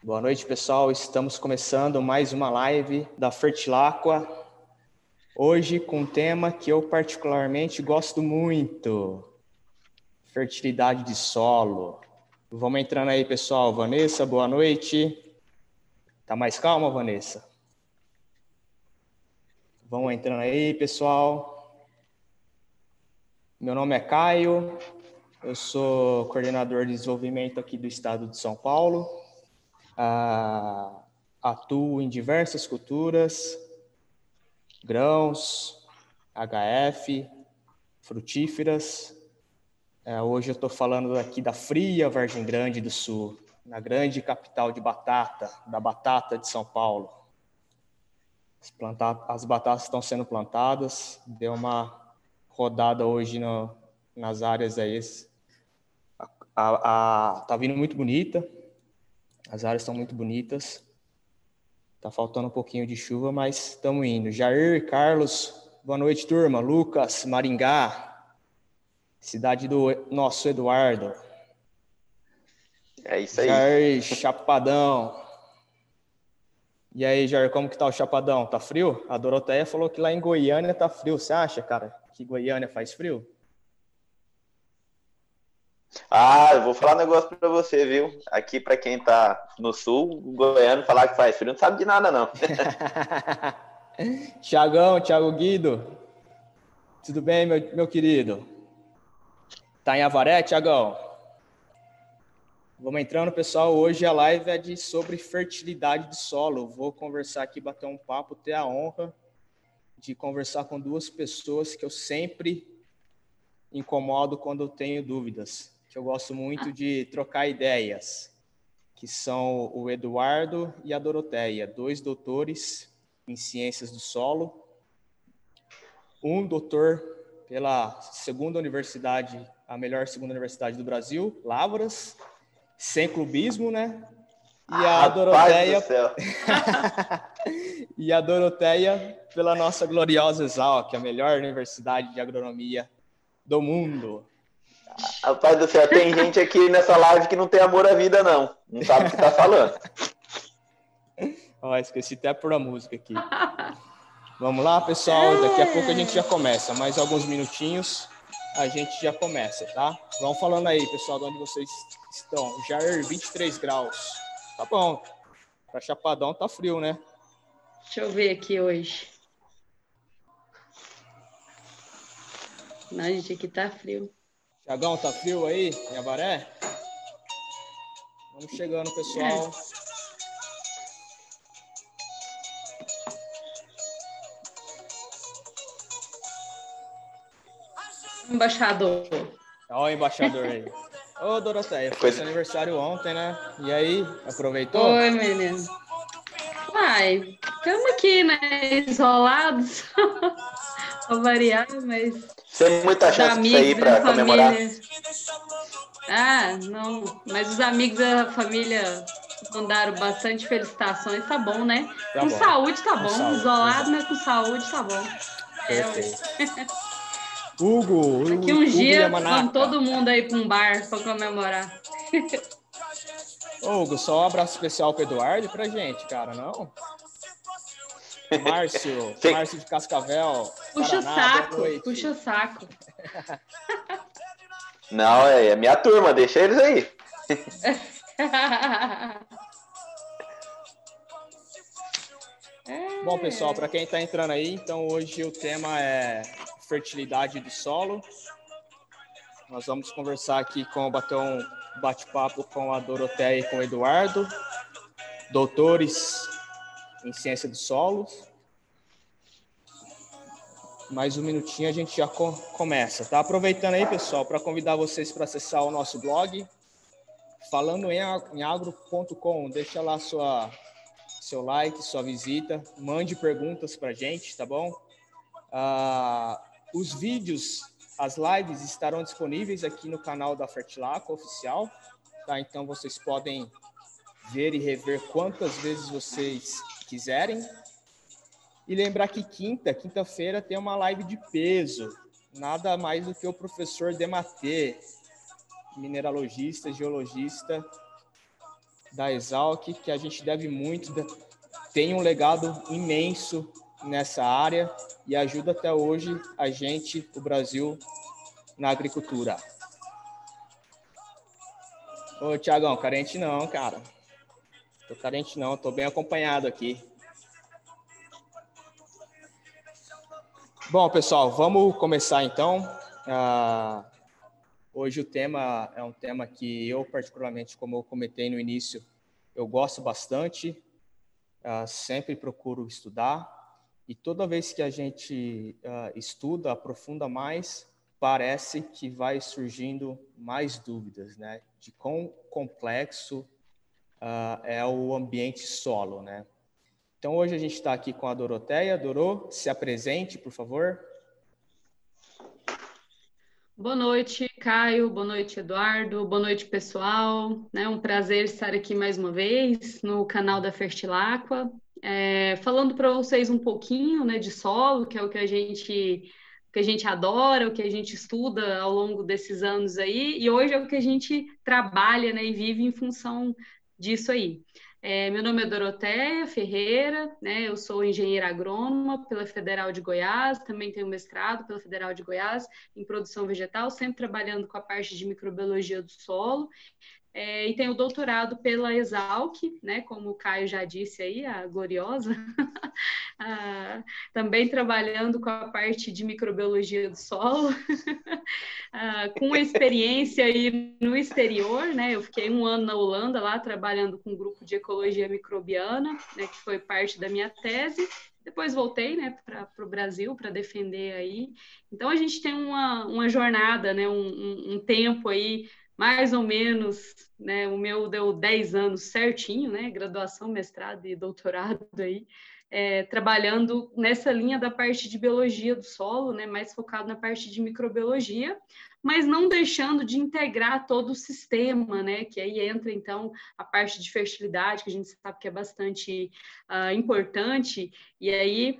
Boa noite, pessoal. Estamos começando mais uma live da Fertilacqua. Hoje com um tema que eu particularmente gosto muito: fertilidade de solo. Vamos entrando aí, pessoal. Vanessa, boa noite. Tá mais calma, Vanessa? Vamos entrando aí, pessoal. Meu nome é Caio, eu sou coordenador de desenvolvimento aqui do estado de São Paulo. Ah, atuo em diversas culturas, grãos, HF, frutíferas. É, hoje eu estou falando aqui da fria Vargem Grande do Sul, na grande capital de batata, da batata de São Paulo. As. As batatas estão sendo plantadas, deu uma rodada hoje no... nas áreas aí. A, a... Tá vindo muito bonita, as áreas estão muito bonitas. Tá faltando um pouquinho de chuva, mas estamos indo. Jair, Carlos, boa noite, turma. Lucas, Maringá, cidade do nosso Eduardo. É isso aí. Jair, Chapadão. E aí, Jair, como que tá o Chapadão? Tá frio? A Doroteia falou que lá em Goiânia tá frio. Você acha, cara, que Goiânia faz frio? Ah, eu vou falar um negócio para você, viu? Aqui para quem tá no sul, o goiano falar que faz frio não sabe de nada não. Tiagão, Thiago Guido. Tudo bem, meu, meu querido? Tá em Avaré, Tiagão? Vamos entrando, pessoal. Hoje a live é de sobre fertilidade de solo. Vou conversar aqui, bater um papo, ter a honra de conversar com duas pessoas que eu sempre incomodo quando eu tenho dúvidas que eu gosto muito de trocar ideias, que são o Eduardo e a Doroteia, dois doutores em ciências do solo, um doutor pela segunda universidade, a melhor segunda universidade do Brasil, Lavras, sem clubismo, né? E a ah, Doroteia e a Doroteia pela nossa gloriosa Exalc, a melhor universidade de agronomia do mundo. Rapaz do céu, tem gente aqui nessa live que não tem amor à vida, não. Não sabe o que tá falando. Ó, esqueci até por a música aqui. Vamos lá, pessoal. Daqui a pouco a gente já começa. Mais alguns minutinhos, a gente já começa, tá? Vão falando aí, pessoal, de onde vocês estão. Jair, 23 graus. Tá bom. Pra Chapadão tá frio, né? Deixa eu ver aqui hoje. Não, gente, aqui tá frio. Tiagão, tá frio aí em Avaré? Vamos chegando, pessoal. Embaixador. Olha o embaixador aí. Ô, Doroteia, foi seu aniversário ontem, né? E aí, aproveitou? Oi, menino. Ai, estamos aqui, né? Isolados. pra variar, mas tem muita chance de sair para comemorar? Ah, não. Mas os amigos da família mandaram bastante felicitações, tá bom, né? Tá com bom. saúde tá bom. Saúde, Isolado, mas com saúde tá bom. É, Hugo, Hugo, Daqui um dia vamos todo mundo aí para um bar para comemorar. Ô, Hugo, só um abraço especial pro Eduardo pra gente, cara, não? Márcio, Márcio de Cascavel. Puxa Paraná, o saco, puxa o saco. Não, é, é minha turma, deixa eles aí. Bom, pessoal, para quem está entrando aí, então hoje o tema é fertilidade do solo. Nós vamos conversar aqui com bater um bate-papo com a Doroteia e com o Eduardo, doutores em ciência dos solos. Mais um minutinho a gente já co começa, tá? Aproveitando aí, pessoal, para convidar vocês para acessar o nosso blog, falando em, em agro.com, deixa lá sua seu like, sua visita, mande perguntas para a gente, tá bom? Ah, os vídeos, as lives estarão disponíveis aqui no canal da Fertilaco oficial, tá? Então vocês podem ver e rever quantas vezes vocês quiserem. E lembrar que quinta, quinta-feira tem uma live de peso, nada mais do que o professor Dematê, mineralogista, geologista, da Exalc, que a gente deve muito, tem um legado imenso nessa área e ajuda até hoje a gente, o Brasil, na agricultura. Ô, Tiagão, carente não, cara. Tô carente não, tô bem acompanhado aqui. Bom, pessoal, vamos começar então. Uh, hoje o tema é um tema que eu, particularmente, como eu comentei no início, eu gosto bastante, uh, sempre procuro estudar, e toda vez que a gente uh, estuda, aprofunda mais, parece que vai surgindo mais dúvidas, né? De quão complexo uh, é o ambiente solo, né? Então hoje a gente está aqui com a Doroteia. Dorô, se apresente, por favor. Boa noite, Caio. Boa noite, Eduardo. Boa noite, pessoal. É um prazer estar aqui mais uma vez no canal da Fertilacqua, é, falando para vocês um pouquinho né, de solo, que é o que a gente que a gente adora, o que a gente estuda ao longo desses anos aí, e hoje é o que a gente trabalha né, e vive em função disso aí. É, meu nome é Doroteia Ferreira, né, eu sou engenheira agrônoma pela Federal de Goiás, também tenho mestrado pela Federal de Goiás em produção vegetal, sempre trabalhando com a parte de microbiologia do solo, é, e tenho doutorado pela Exalc, né, como o Caio já disse aí, a gloriosa, ah, também trabalhando com a parte de microbiologia do solo, ah, com experiência aí no exterior, né, eu fiquei um ano na Holanda lá trabalhando com um grupo de ecologia microbiana, né, que foi parte da minha tese, depois voltei né, para o Brasil para defender aí. Então a gente tem uma, uma jornada, né, um, um, um tempo aí mais ou menos, né? O meu deu 10 anos certinho, né? Graduação, mestrado e doutorado aí, é, trabalhando nessa linha da parte de biologia do solo, né? Mais focado na parte de microbiologia, mas não deixando de integrar todo o sistema, né? Que aí entra então a parte de fertilidade, que a gente sabe que é bastante uh, importante, e aí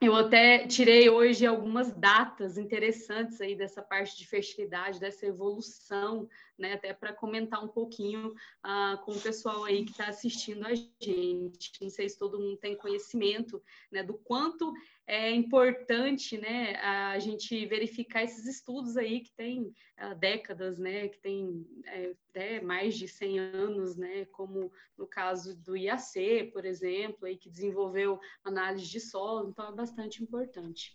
eu até tirei hoje algumas datas interessantes aí dessa parte de fertilidade, dessa evolução, né? Até para comentar um pouquinho uh, com o pessoal aí que está assistindo a gente. Não sei se todo mundo tem conhecimento né, do quanto é importante né, a gente verificar esses estudos aí que tem uh, décadas, né, que tem é, até mais de 100 anos, né, como no caso do IAC, por exemplo, aí, que desenvolveu análise de solo, então é bastante importante.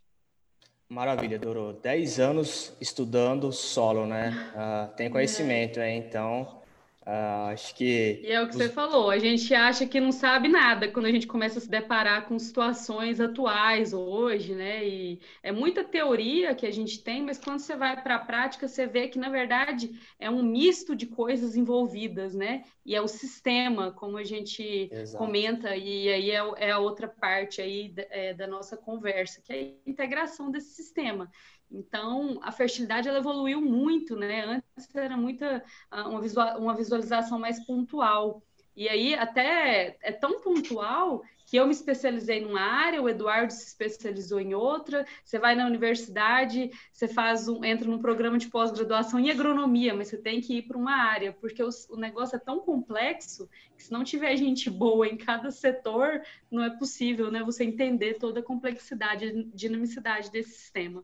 Maravilha, Doro. 10 anos estudando solo, né? Uh, tem conhecimento, é. então Uh, acho que. E é o que você falou, a gente acha que não sabe nada quando a gente começa a se deparar com situações atuais hoje, né? E é muita teoria que a gente tem, mas quando você vai para a prática, você vê que, na verdade, é um misto de coisas envolvidas, né? E é o sistema, como a gente Exato. comenta, e aí é, é, a outra parte aí é, da nossa conversa, que é a integração desse sistema. Então, a fertilidade ela evoluiu muito, né? Antes era muita ah, uma, visual, uma visualização mais pontual. E aí, até é tão pontual que eu me especializei numa área, o Eduardo se especializou em outra. Você vai na universidade, você faz um, entra num programa de pós-graduação em agronomia, mas você tem que ir para uma área, porque o, negócio é tão complexo que se não tiver gente boa em cada setor, não é possível, né? Você entender toda a complexidade, a dinamicidade desse sistema.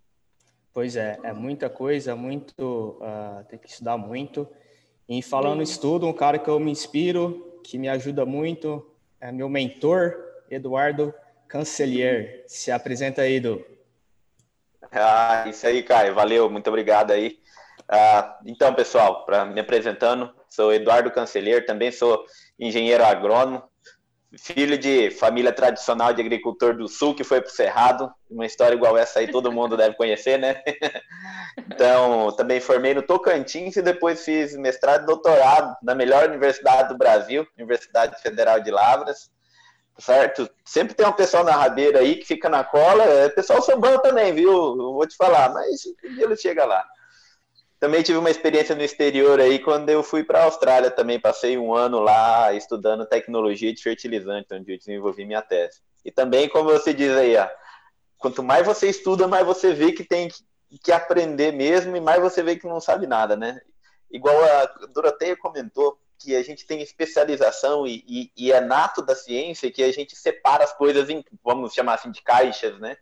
Pois é, é muita coisa, muito, uh, tem que estudar muito. E falando estudo, um cara que eu me inspiro, que me ajuda muito, é meu mentor, Eduardo Cancelier. Se apresenta aí, Edu. Ah, isso aí, Caio. Valeu, muito obrigado aí. Ah, então, pessoal, para me apresentando, sou Eduardo Cancelier, também sou engenheiro agrônomo, filho de família tradicional de agricultor do sul que foi para o Cerrado, uma história igual essa aí todo mundo deve conhecer, né? Então, também formei no Tocantins e depois fiz mestrado e doutorado na melhor universidade do Brasil, Universidade Federal de Lavras, certo? Sempre tem um pessoal na rabeira aí que fica na cola, é pessoal sambão também, viu? Eu vou te falar, mas ele chega lá. Também tive uma experiência no exterior aí quando eu fui para a Austrália também. Passei um ano lá estudando tecnologia de fertilizante, onde eu desenvolvi minha tese. E também, como você diz aí, ó, quanto mais você estuda, mais você vê que tem que aprender mesmo e mais você vê que não sabe nada, né? Igual a Doroteia comentou, que a gente tem especialização e, e, e, é nato da ciência que a gente separa as coisas em, vamos chamar assim, de caixas, né?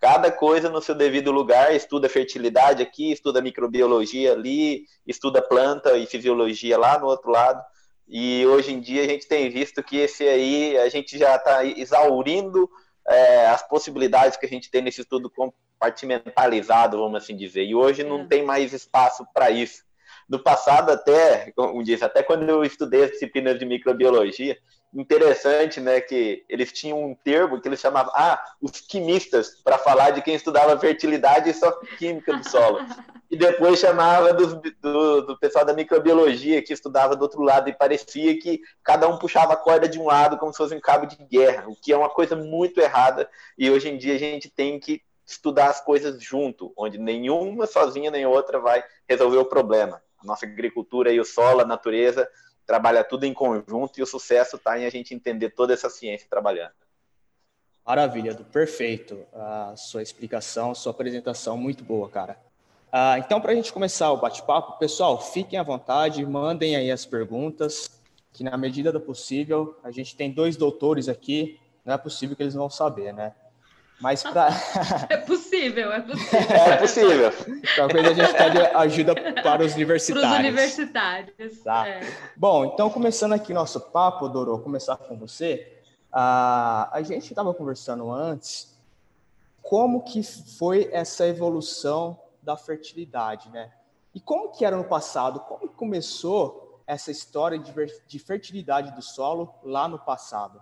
Cada coisa no seu devido lugar, estuda fertilidade aqui, estuda microbiologia ali, estuda planta e fisiologia lá no outro lado. E hoje em dia a gente tem visto que esse aí, a gente já está exaurindo é, as possibilidades que a gente tem nesse estudo compartimentalizado, vamos assim dizer. E hoje não é. tem mais espaço para isso no passado até, como disse, até quando eu estudei as disciplinas de microbiologia, interessante, né, que eles tinham um termo que eles chamavam, ah, os quimistas, para falar de quem estudava fertilidade e só química do solo. E depois chamava do, do, do, pessoal da microbiologia que estudava do outro lado e parecia que cada um puxava a corda de um lado como se fosse um cabo de guerra, o que é uma coisa muito errada e hoje em dia a gente tem que estudar as coisas junto, onde nenhuma sozinha nem outra vai resolver o problema a nossa agricultura e o solo, a natureza, trabalha tudo em conjunto e o sucesso está em a gente entender toda essa ciência trabalhando. Maravilha, perfeito. A sua explicação, sua apresentação, muito boa, cara. Ah, então, para a gente começar o bate-papo, pessoal, fiquem à vontade, mandem aí as perguntas, que na medida do possível, a gente tem dois doutores aqui, não é possível que eles vão saber, né? Mas para. é possível, é possível. É possível. Qualquer coisa a gente pede ajuda para os universitários. Para os universitários. Tá. É. Bom, então começando aqui nosso papo, Doro, começar com você. Uh, a gente estava conversando antes como que foi essa evolução da fertilidade, né? E como que era no passado? Como começou essa história de, de fertilidade do solo lá no passado?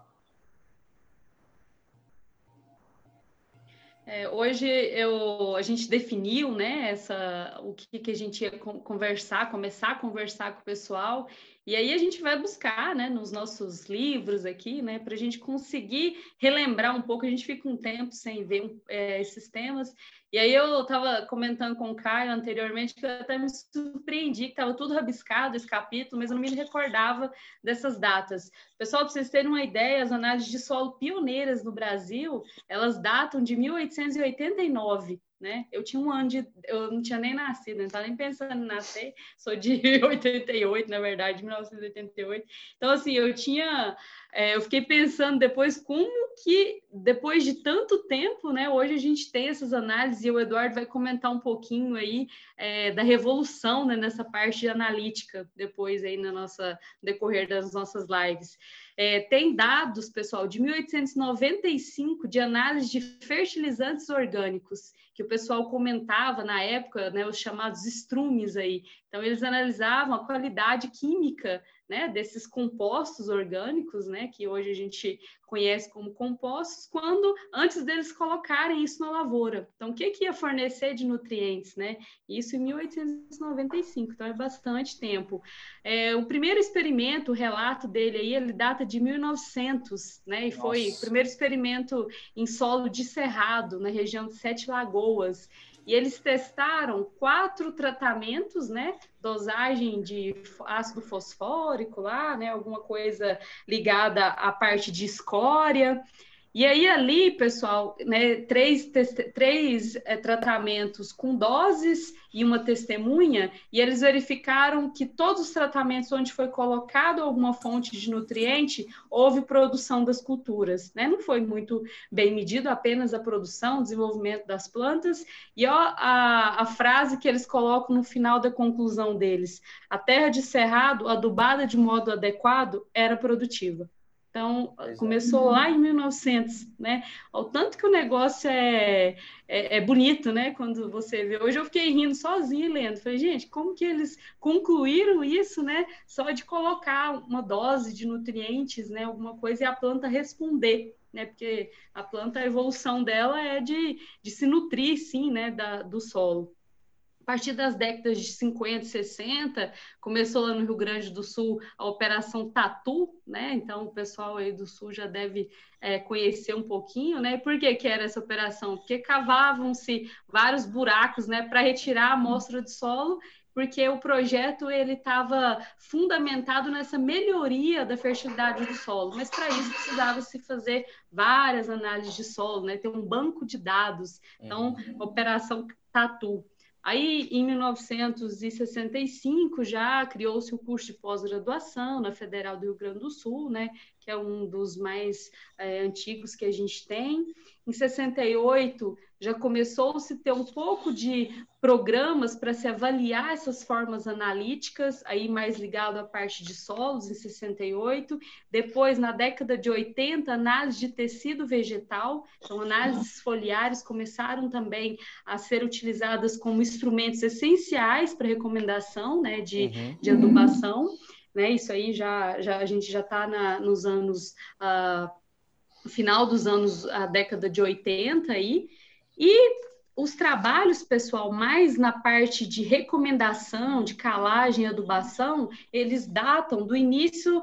É, hoje eu, a gente definiu né, essa, o que, que a gente ia conversar, começar a conversar com o pessoal, e aí a gente vai buscar né, nos nossos livros aqui, né, para a gente conseguir relembrar um pouco, a gente fica um tempo sem ver é, esses temas, e aí eu estava comentando com o Caio anteriormente que eu até me surpreendi que estava tudo rabiscado esse capítulo, mas eu não me recordava dessas datas. Pessoal, para vocês terem uma ideia, as análises de solo pioneiras no Brasil, elas datam de 1889 né? Eu tinha um ano de. Eu não tinha nem nascido, não estava nem pensando em nascer, sou de 88, na verdade, 1988. Então, assim, eu tinha. É, eu fiquei pensando depois como que, depois de tanto tempo, né, hoje a gente tem essas análises, e o Eduardo vai comentar um pouquinho aí é, da revolução né, nessa parte de analítica, depois aí na nossa decorrer das nossas lives. É, tem dados, pessoal, de 1895 de análise de fertilizantes orgânicos que o pessoal comentava na época, né, os chamados estrumes aí. Então, eles analisavam a qualidade química né, desses compostos orgânicos, né, que hoje a gente conhece como compostos, quando antes deles colocarem isso na lavoura. Então, o que, que ia fornecer de nutrientes, né? Isso em 1895, então é bastante tempo. É, o primeiro experimento, o relato dele aí, ele data de 1900, né? E foi Nossa. o primeiro experimento em solo de cerrado, na região de Sete Lagoas. E eles testaram quatro tratamentos, né? Dosagem de ácido fosfórico lá, né? Alguma coisa ligada à parte de escória. E aí ali, pessoal, né, três, três é, tratamentos com doses e uma testemunha, e eles verificaram que todos os tratamentos onde foi colocado alguma fonte de nutriente, houve produção das culturas, né? Não foi muito bem medido apenas a produção, desenvolvimento das plantas, e ó, a, a frase que eles colocam no final da conclusão deles, a terra de cerrado, adubada de modo adequado, era produtiva. Então, pois é. começou é. lá em 1900, né? O tanto que o negócio é, é, é, bonito, né? Quando você vê. Hoje eu fiquei rindo sozinha lendo. Falei, gente, como que eles concluíram isso, né? Só de colocar uma dose de nutrientes, né? Alguma coisa e a planta responder, né? Porque a planta, a evolução dela é de, de se nutrir, sim, né? Da, do solo partir das décadas de 50, 60, começou lá no Rio Grande do Sul a Operação Tatu, né? Então o pessoal aí do Sul já deve é, conhecer um pouquinho, né? E por que, que era essa operação? Porque cavavam-se vários buracos, né, para retirar a amostra de solo porque o projeto ele estava fundamentado nessa melhoria da fertilidade do solo, mas para isso precisava se fazer várias análises de solo, né? Ter um banco de dados. Então, uhum. operação Tatu. Aí, em 1965, já criou-se o curso de pós-graduação na Federal do Rio Grande do Sul, né, que é um dos mais é, antigos que a gente tem. Em 68, já começou-se a ter um pouco de programas para se avaliar essas formas analíticas, aí mais ligado à parte de solos, em 68. Depois, na década de 80, análise de tecido vegetal, então análises foliares começaram também a ser utilizadas como instrumentos essenciais para recomendação né, de, uhum. de adubação. Né, isso aí já, já a gente já está nos anos uh, final dos anos, a década de 80 aí, e os trabalhos, pessoal, mais na parte de recomendação, de calagem e adubação, eles datam do início,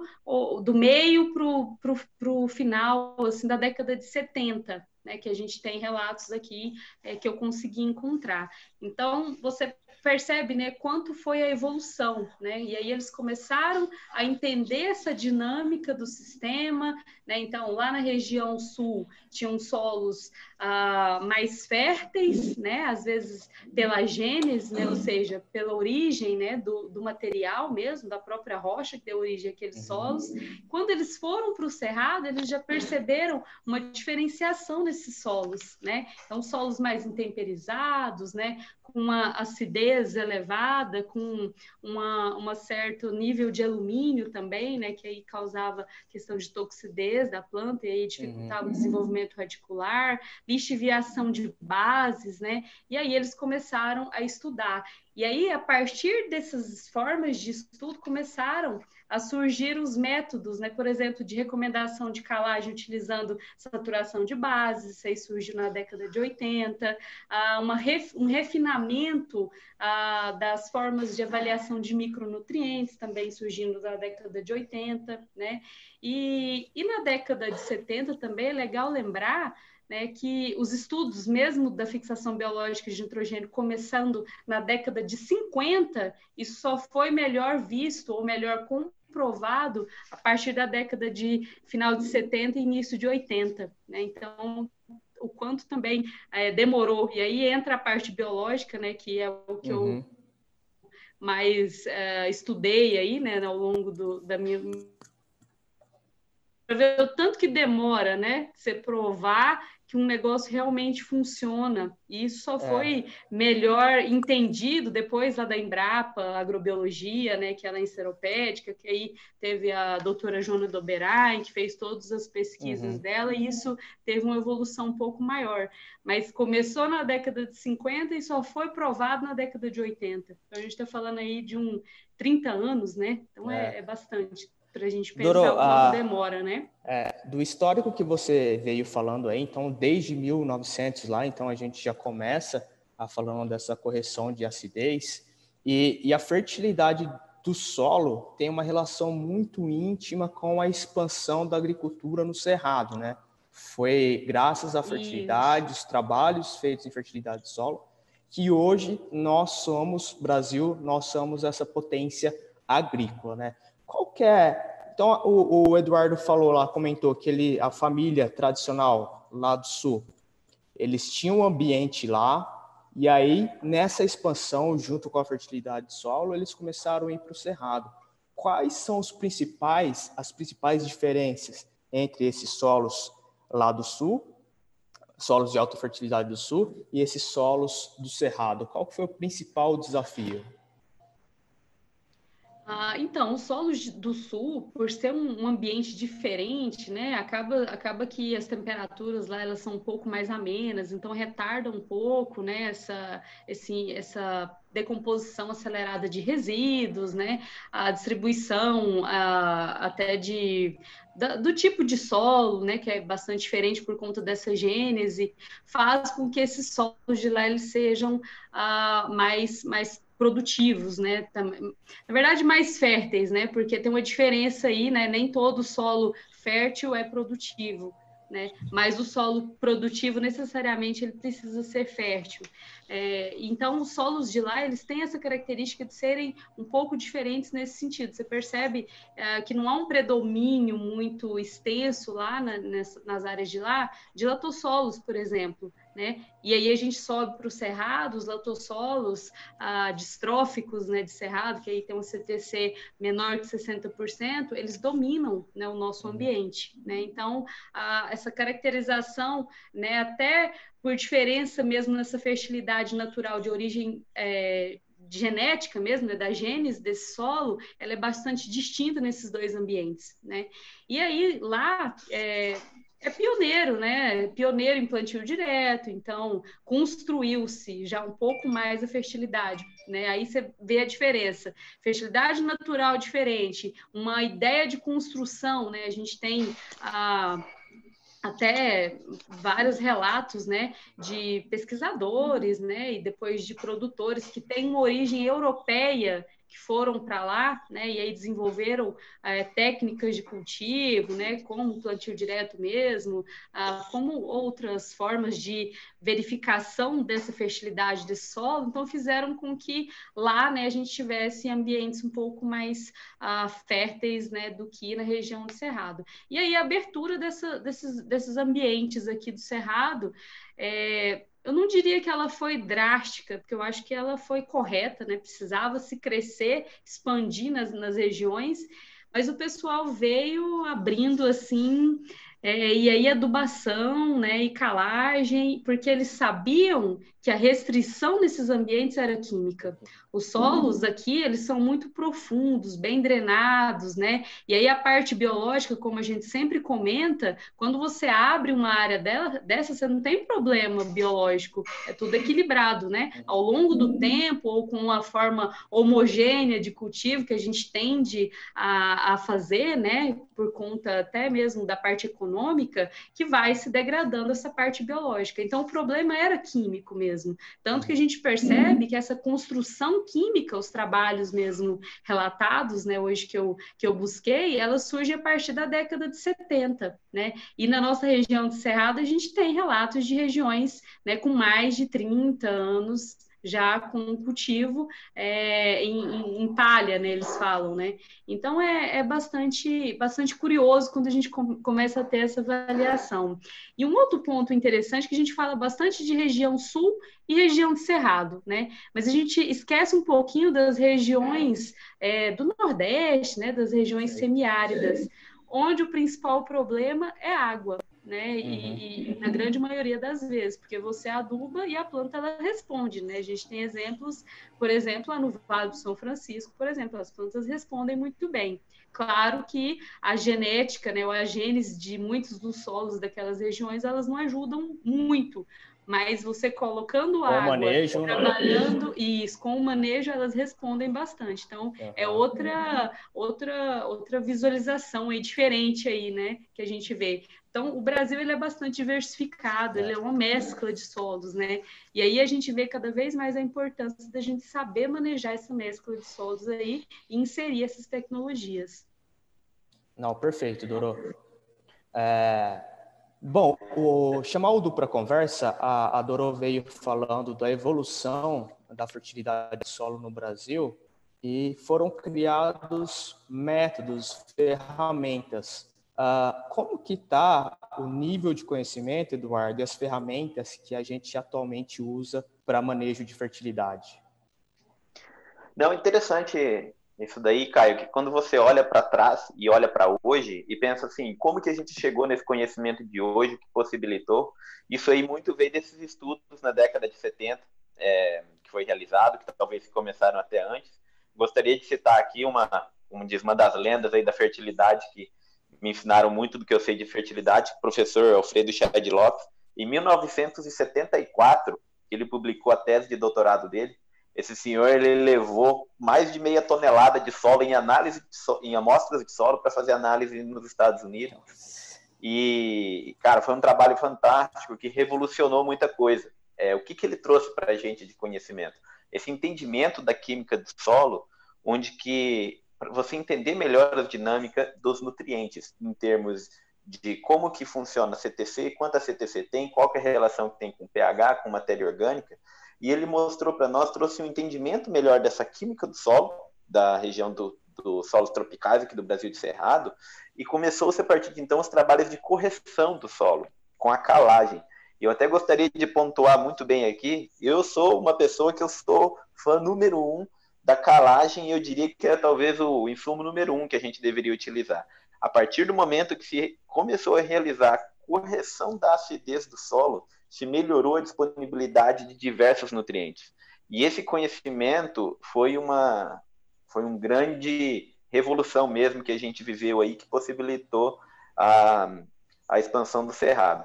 do meio para o final, assim, da década de 70, né, que a gente tem relatos aqui é, que eu consegui encontrar. Então, você percebe né, quanto foi a evolução, né? E aí eles começaram a entender essa dinâmica do sistema, né? Então, lá na região sul tinham solos ah, mais férteis, né? Às vezes pela gênese, né? Ou seja, pela origem, né? Do, do material mesmo, da própria rocha que deu origem àqueles uhum. solos. Quando eles foram para o cerrado, eles já perceberam uma diferenciação nesses solos, né? Então, solos mais intemperizados, né? Com uma acidez elevada, com uma, uma certo nível de alumínio também, né? Que aí causava questão de toxidez da planta e aí dificultava uhum. o desenvolvimento radicular, lixiviação de bases, né? E aí eles começaram a estudar. E aí, a partir dessas formas de estudo, começaram a surgir os métodos, né? por exemplo, de recomendação de calagem utilizando saturação de bases, isso aí surgiu na década de 80, ah, uma um refinamento das formas de avaliação de micronutrientes, também surgindo na década de 80, né? E, e na década de 70 também é legal lembrar né, que os estudos mesmo da fixação biológica de nitrogênio começando na década de 50, isso só foi melhor visto ou melhor comprovado a partir da década de final de 70 e início de 80. Né? Então, o quanto também é, demorou. E aí entra a parte biológica, né, que é o que uhum. eu mais uh, estudei aí, né, ao longo do, da minha para ver o tanto que demora, né? Você provar que um negócio realmente funciona. E isso só é. foi melhor entendido depois lá da Embrapa, agrobiologia, né, que ela é enceropédica, que aí teve a doutora Jona Doberain, que fez todas as pesquisas uhum. dela, e isso teve uma evolução um pouco maior. Mas começou na década de 50 e só foi provado na década de 80. Então a gente está falando aí de um 30 anos, né? Então é, é, é bastante para a gente pensar Doro, o quanto demora, né? É, do histórico que você veio falando aí, então desde 1900 lá, então a gente já começa a falando dessa correção de acidez e, e a fertilidade do solo tem uma relação muito íntima com a expansão da agricultura no cerrado, né? Foi graças à fertilidade, Isso. os trabalhos feitos em fertilidade do solo, que hoje nós somos, Brasil, nós somos essa potência agrícola, né? Qualquer. Então, o, o, Eduardo falou lá, comentou que ele, a família tradicional lá do sul, eles tinham um ambiente lá, e aí, nessa expansão, junto com a fertilidade do solo, eles começaram a ir para o cerrado. Quais são os principais, as principais diferenças entre esses solos lá do sul, solos de alta fertilidade do sul, e esses solos do cerrado? Qual foi o principal desafio? Ah, então, os solos do sul, por ser um, ambiente diferente, né, acaba, acaba que as temperaturas lá elas são um pouco mais amenas, então retarda um pouco, né, essa, esse, essa decomposição acelerada de resíduos, né, a distribuição a, até de da, do tipo de solo, né, que é bastante diferente por conta dessa gênese, faz com que esses solos de lá eles sejam ah, mais, mais produtivos, né? Na verdade, mais férteis, né? Porque tem uma diferença aí, né? Nem todo solo fértil é produtivo, né? Mas o solo produtivo necessariamente ele precisa ser fértil. É, então, os solos de lá eles têm essa característica de serem um pouco diferentes nesse sentido. Você percebe é, que não há um predomínio muito extenso lá na, nas áreas de lá de latossolos, por exemplo né? E aí a gente sobe para o cerrado, os latossolos ah, distróficos, né, de cerrado, que aí tem um CTC menor que 60%, eles dominam né, o nosso ambiente, né? Então, ah, essa caracterização, né, até por diferença mesmo nessa fertilidade natural de origem é, genética mesmo, né, da gênese desse solo, ela é bastante distinta nesses dois ambientes, né? E aí, lá, é, é pioneiro, né? Pioneiro em plantio direto, então construiu-se já um pouco mais a fertilidade, né? Aí você vê a diferença. Fertilidade natural diferente, uma ideia de construção, né? A gente tem a até vários relatos, né, de pesquisadores, né, e depois de produtores que têm uma origem europeia que foram para lá, né, e aí desenvolveram é, técnicas de cultivo, né, como plantio direto mesmo, ah, como outras formas de verificação dessa fertilidade desse solo, então fizeram com que lá, né, a gente tivesse ambientes um pouco mais ah, férteis, né, do que na região do Cerrado. E aí a abertura dessa, desses, desses ambientes aqui do Cerrado é, eu não diria que ela foi drástica, porque eu acho que ela foi correta, né? Precisava se crescer, expandir nas, nas regiões, mas o pessoal veio abrindo assim é, e aí adubação, né, e calagem, porque eles sabiam que a restrição nesses ambientes era química. Os solos uhum. aqui, eles são muito profundos, bem drenados, né? E aí a parte biológica, como a gente sempre comenta, quando você abre uma área dela, dessa, você não tem problema biológico, é tudo equilibrado, né? Ao longo do uhum. tempo, ou com uma forma homogênea de cultivo que a gente tende a, a fazer, né? Por conta até mesmo da parte econômica, que vai se degradando essa parte biológica. Então, o problema era químico mesmo. Tanto que a gente percebe que essa construção química, os trabalhos mesmo relatados, né, hoje que eu, que eu busquei, ela surge a partir da década de 70, né? E na nossa região de Cerrado, a gente tem relatos de regiões né, com mais de 30 anos já com cultivo é, em, em, palha, né, eles falam, né? Então é, é bastante, bastante curioso quando a gente com, começa a ter essa avaliação. E um outro ponto interessante é que a gente fala bastante de região sul e região de cerrado, né? Mas a gente esquece um pouquinho das regiões é, do Nordeste, né? Das regiões semiáridas, onde o principal problema é água né? E, uhum. e, na grande maioria das vezes, porque você aduba e a planta ela responde, né? A gente tem exemplos, por exemplo, lá no Vale do São Francisco, por exemplo, as plantas respondem muito bem. Claro que a genética, né, ou a gênese de muitos dos solos daquelas regiões, elas não ajudam muito, mas você colocando com água, manejo, trabalhando isso, com o manejo, elas respondem bastante. Então, uhum. é outra outra outra visualização aí diferente aí, né, que a gente vê. Então, o Brasil ele é bastante diversificado, ele é uma mescla de solos, né? E aí a gente vê cada vez mais a importância da gente saber manejar essa mescla de solos aí e inserir essas tecnologias. Não, perfeito, Doro. É, bom, o, chamar o para conversa, a, a Doro veio falando da evolução da fertilidade do solo no Brasil e foram criados métodos, ferramentas Uh, como que está o nível de conhecimento, Eduardo, e as ferramentas que a gente atualmente usa para manejo de fertilidade? Não, interessante isso daí, Caio, que quando você olha para trás e olha para hoje e pensa assim, como que a gente chegou nesse conhecimento de hoje que possibilitou, isso aí muito veio desses estudos na década de 70, é, que foi realizado, que talvez começaram até antes. Gostaria de citar aqui uma, uma, uma das lendas aí da fertilidade que me ensinaram muito do que eu sei de fertilidade, professor Alfredo Shadlock. Em 1974, ele publicou a tese de doutorado dele. Esse senhor ele levou mais de meia tonelada de solo em análise so, em amostras de solo para fazer análise nos Estados Unidos. E, cara, foi um trabalho fantástico que revolucionou muita coisa. É, o que, que ele trouxe para a gente de conhecimento? Esse entendimento da química do solo, onde que você entender melhor a dinâmica dos nutrientes, em termos de como que funciona a CTC, quanta CTC tem, qual é a relação que tem com pH, com matéria orgânica, e ele mostrou para nós, trouxe um entendimento melhor dessa química do solo, da região do, dos solos tropicais aqui do Brasil de Cerrado, e começou-se a partir de então os trabalhos de correção do solo, com a calagem. Eu até gostaria de pontuar muito bem aqui, eu sou uma pessoa que eu sou fã número um da calagem, eu diria que é talvez o insumo número um que a gente deveria utilizar. A partir do momento que se começou a realizar correção da acidez do solo, se melhorou a disponibilidade de diversos nutrientes. E esse conhecimento foi uma foi um grande revolução mesmo que a gente viveu aí que possibilitou a, a expansão do cerrado.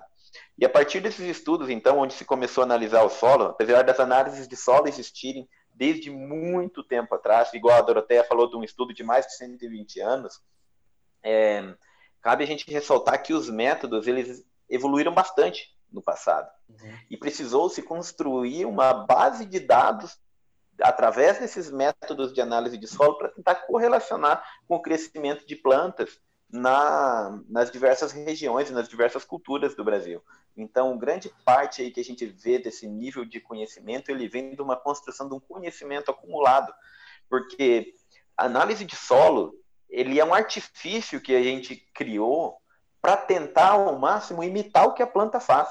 E a partir desses estudos, então, onde se começou a analisar o solo, apesar das análises de solo existirem desde muito tempo atrás, igual a Doroteia falou de um estudo de mais de 120 anos, é, cabe a gente ressaltar que os métodos eles evoluíram bastante no passado. Uhum. E precisou-se construir uma base de dados através desses métodos de análise de solo para tentar correlacionar com o crescimento de plantas na, nas diversas regiões, nas diversas culturas do Brasil. Então, grande parte aí que a gente vê desse nível de conhecimento, ele vem de uma construção de um conhecimento acumulado, porque a análise de solo, ele é um artifício que a gente criou para tentar ao máximo imitar o que a planta faz.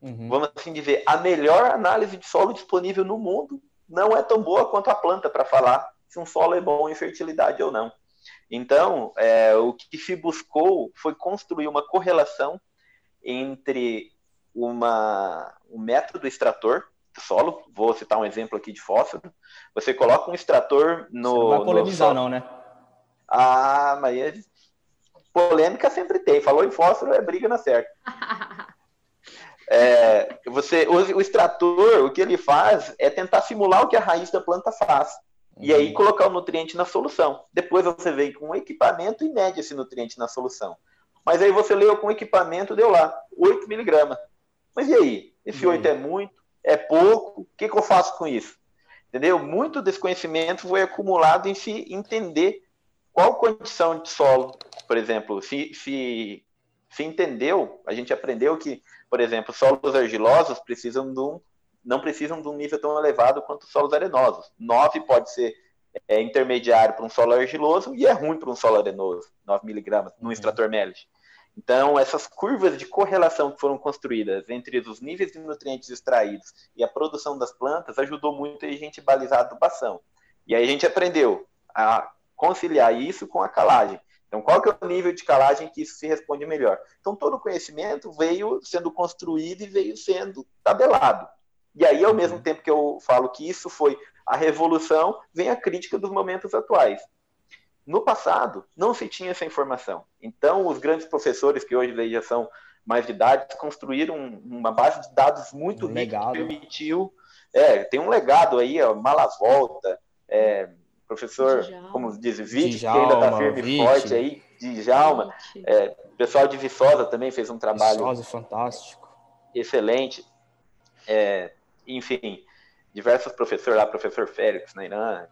Uhum. Vamos assim dizer, a melhor análise de solo disponível no mundo não é tão boa quanto a planta para falar se um solo é bom em fertilidade ou não. Então, é, o que se buscou foi construir uma correlação entre uma, um método extrator do solo, vou citar um exemplo aqui de fósforo, você coloca um extrator no. Você não vai polemizar, não, né? Ah, mas é... polêmica sempre tem. Falou em fósforo, é briga na certa. É, você, o, o, extrator, o que ele faz é tentar simular o que a raiz da planta faz. E aí uhum. colocar o nutriente na solução. Depois você vem com um equipamento e mede esse nutriente na solução. Mas aí você leu com o equipamento, deu lá, 8 miligramas. Mas e aí? Esse 8 é muito? É pouco? O que, que eu faço com isso? Entendeu? Muito desse conhecimento foi acumulado em se entender qual condição de solo, por exemplo, se, se, se entendeu, a gente aprendeu que por exemplo, solos argilosos precisam de um, não precisam de um nível tão elevado quanto solos arenosos. 9 pode ser é, intermediário para um solo argiloso e é ruim para um solo arenoso, 9 miligramas, no uhum. extrator Melich. Então, essas curvas de correlação que foram construídas entre os níveis de nutrientes extraídos e a produção das plantas ajudou muito a gente balizar a adubação. E aí a gente aprendeu a conciliar isso com a calagem. Então, qual que é o nível de calagem que isso se responde melhor? Então, todo o conhecimento veio sendo construído e veio sendo tabelado. E aí, ao mesmo tempo que eu falo que isso foi a revolução, vem a crítica dos momentos atuais. No passado, não se tinha essa informação. Então, os grandes professores, que hoje já são mais de idade, construíram uma base de dados muito um rica que permitiu... É, tem um legado aí, ó, Malavolta, é, professor, Djalma. como diz, Vitt, que ainda está firme e forte aí, Djalma. É, o pessoal de Viçosa também fez um trabalho. Viçosa, fantástico. Excelente. É, enfim, diversos professores lá, professor Félix na Irã.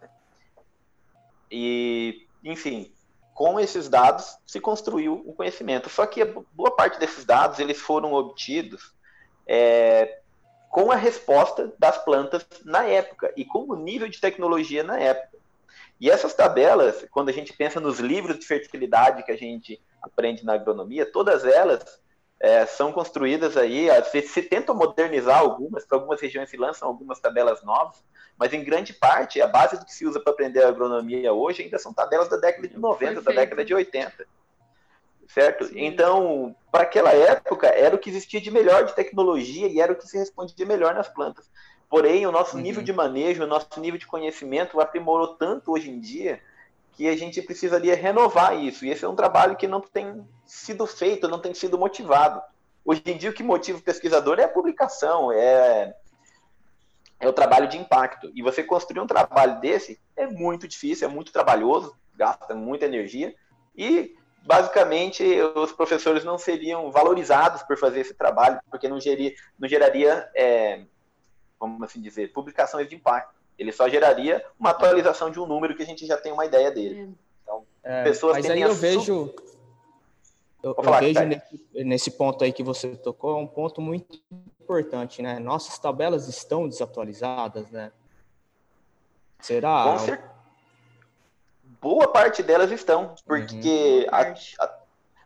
E, enfim, com esses dados se construiu o conhecimento. Só que boa parte desses dados eles foram obtidos é, com a resposta das plantas na época e com o nível de tecnologia na época. E essas tabelas, quando a gente pensa nos livros de fertilidade que a gente aprende na agronomia, todas elas é, são construídas aí, se, se tentam modernizar algumas, para algumas regiões se lançam algumas tabelas novas, mas em grande parte a base do que se usa para aprender a agronomia hoje ainda são tabelas da década de 90, Perfeito. da década de 80. Certo? Sim. Então, para aquela época, era o que existia de melhor de tecnologia e era o que se respondia melhor nas plantas. Porém, o nosso uhum. nível de manejo, o nosso nível de conhecimento aprimorou tanto hoje em dia que a gente precisaria renovar isso. E esse é um trabalho que não tem sido feito, não tem sido motivado. Hoje em dia, o que motiva o pesquisador é a publicação, é, é o trabalho de impacto. E você construir um trabalho desse é muito difícil, é muito trabalhoso, gasta muita energia. E, basicamente, os professores não seriam valorizados por fazer esse trabalho, porque não, geria, não geraria. É, vamos assim dizer, publicações de impacto. Ele só geraria uma atualização de um número que a gente já tem uma ideia dele. É. Então, é, pessoas mas aí eu vejo, eu, eu vejo nesse, nesse, ponto aí que você tocou, um ponto muito importante, né? Nossas tabelas estão desatualizadas, né? Será? Com certeza. Boa parte delas estão, porque uhum. a, a,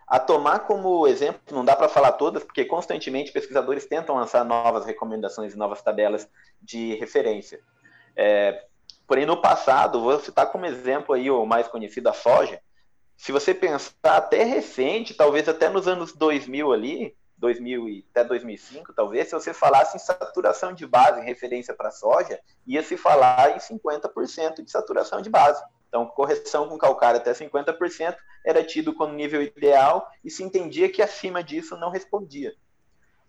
a tomar como exemplo, não dá para falar todas, porque constantemente pesquisadores tentam lançar novas recomendações e novas tabelas de referência. É, porém, no passado, vou citar como exemplo aí o mais conhecido, a soja. Se você pensar até recente, talvez até nos anos 2000 ali, 2000 e até 2005, talvez, se você falasse em saturação de base em referência para soja, ia se falar em 50% de saturação de base. Então, correção com calcário até 50% era tido como nível ideal e se entendia que acima disso não respondia.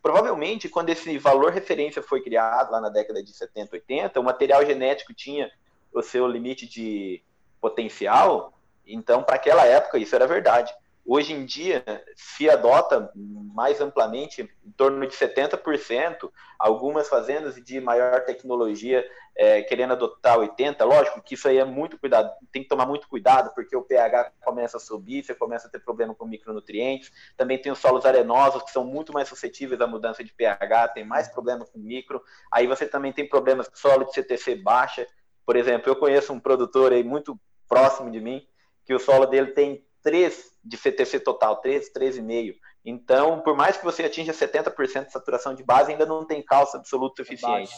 Provavelmente, quando esse valor referência foi criado lá na década de 70, 80, o material genético tinha o seu limite de potencial, então, para aquela época, isso era verdade. Hoje em dia, se adota mais amplamente, em torno de 70%, algumas fazendas de maior tecnologia é, querendo adotar 80%. Lógico que isso aí é muito cuidado, tem que tomar muito cuidado, porque o pH começa a subir, você começa a ter problema com micronutrientes. Também tem os solos arenosos, que são muito mais suscetíveis à mudança de pH, tem mais problema com micro. Aí você também tem problemas com solo de CTC baixa. Por exemplo, eu conheço um produtor aí muito próximo de mim, que o solo dele tem 3 de CTC total, 3, 3,5. Então, por mais que você atinja 70% de saturação de base, ainda não tem cálcio absoluto suficiente.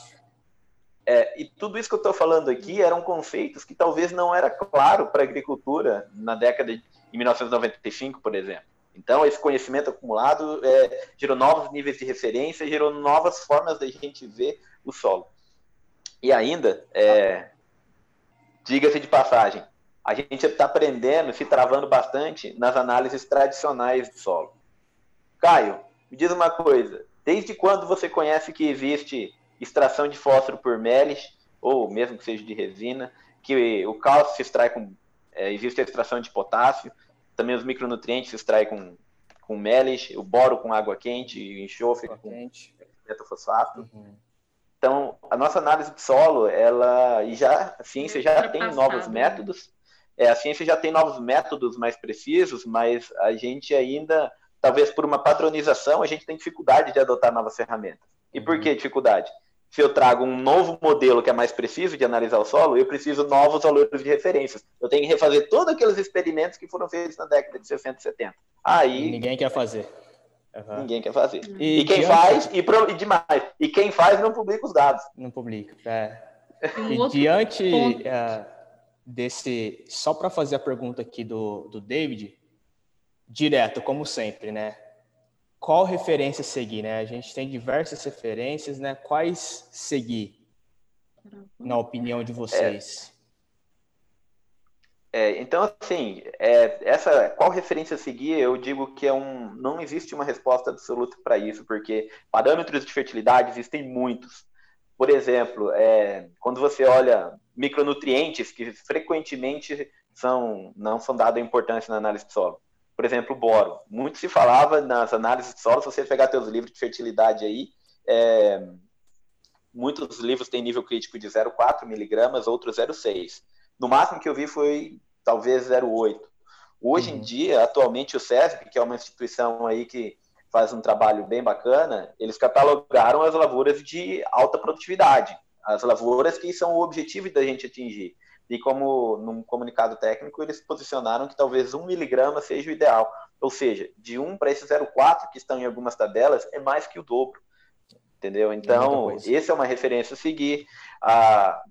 É, e tudo isso que eu estou falando aqui eram conceitos que talvez não era claro para a agricultura na década de 1995, por exemplo. Então, esse conhecimento acumulado é, gerou novos níveis de referência, gerou novas formas da gente ver o solo. E ainda, é, diga-se de passagem, a gente está aprendendo, se travando bastante nas análises tradicionais do solo. Caio, me diz uma coisa: desde quando você conhece que existe extração de fósforo por melis, ou mesmo que seja de resina, que o cálcio se extrai com. É, existe a extração de potássio, também os micronutrientes se extraem com, com melis, o boro com água quente, o enxofre água com metafosfato. Uhum. Então, a nossa análise de solo, ela e já a ciência já tem novos né? métodos é, a ciência já tem novos métodos mais precisos, mas a gente ainda, talvez por uma padronização, a gente tem dificuldade de adotar novas ferramentas. E por que dificuldade? Se eu trago um novo modelo que é mais preciso de analisar o solo, eu preciso novos valores de referências. Eu tenho que refazer todos aqueles experimentos que foram feitos na década de 60 e 70. Aí ninguém quer fazer. Uhum. Ninguém quer fazer. E, e quem faz, e, pro, e, demais. E quem faz não publica os dados. Não publica. É. Um e diante. Uh desse. Só para fazer a pergunta aqui do, do David, direto, como sempre, né? Qual referência seguir, né? A gente tem diversas referências, né? Quais seguir, na opinião de vocês? É, é, então, assim, é, essa qual referência seguir, eu digo que é um, não existe uma resposta absoluta para isso, porque parâmetros de fertilidade existem muitos. Por exemplo, é, quando você olha micronutrientes que frequentemente são, não são dados importância na análise de solo. Por exemplo, boro. Muito se falava nas análises de solo, se você pegar seus livros de fertilidade aí, é, muitos livros têm nível crítico de 0,4 miligramas, outros 0,6. No máximo que eu vi foi talvez 0,8. Hoje uhum. em dia, atualmente o SESB, que é uma instituição aí que faz um trabalho bem bacana, eles catalogaram as lavouras de alta produtividade, as lavouras que são o objetivo da gente atingir. E como num comunicado técnico, eles posicionaram que talvez um miligrama seja o ideal. Ou seja, de 1 para esse 0,4 que estão em algumas tabelas, é mais que o dobro. Entendeu? Então, é essa é uma referência a seguir. A,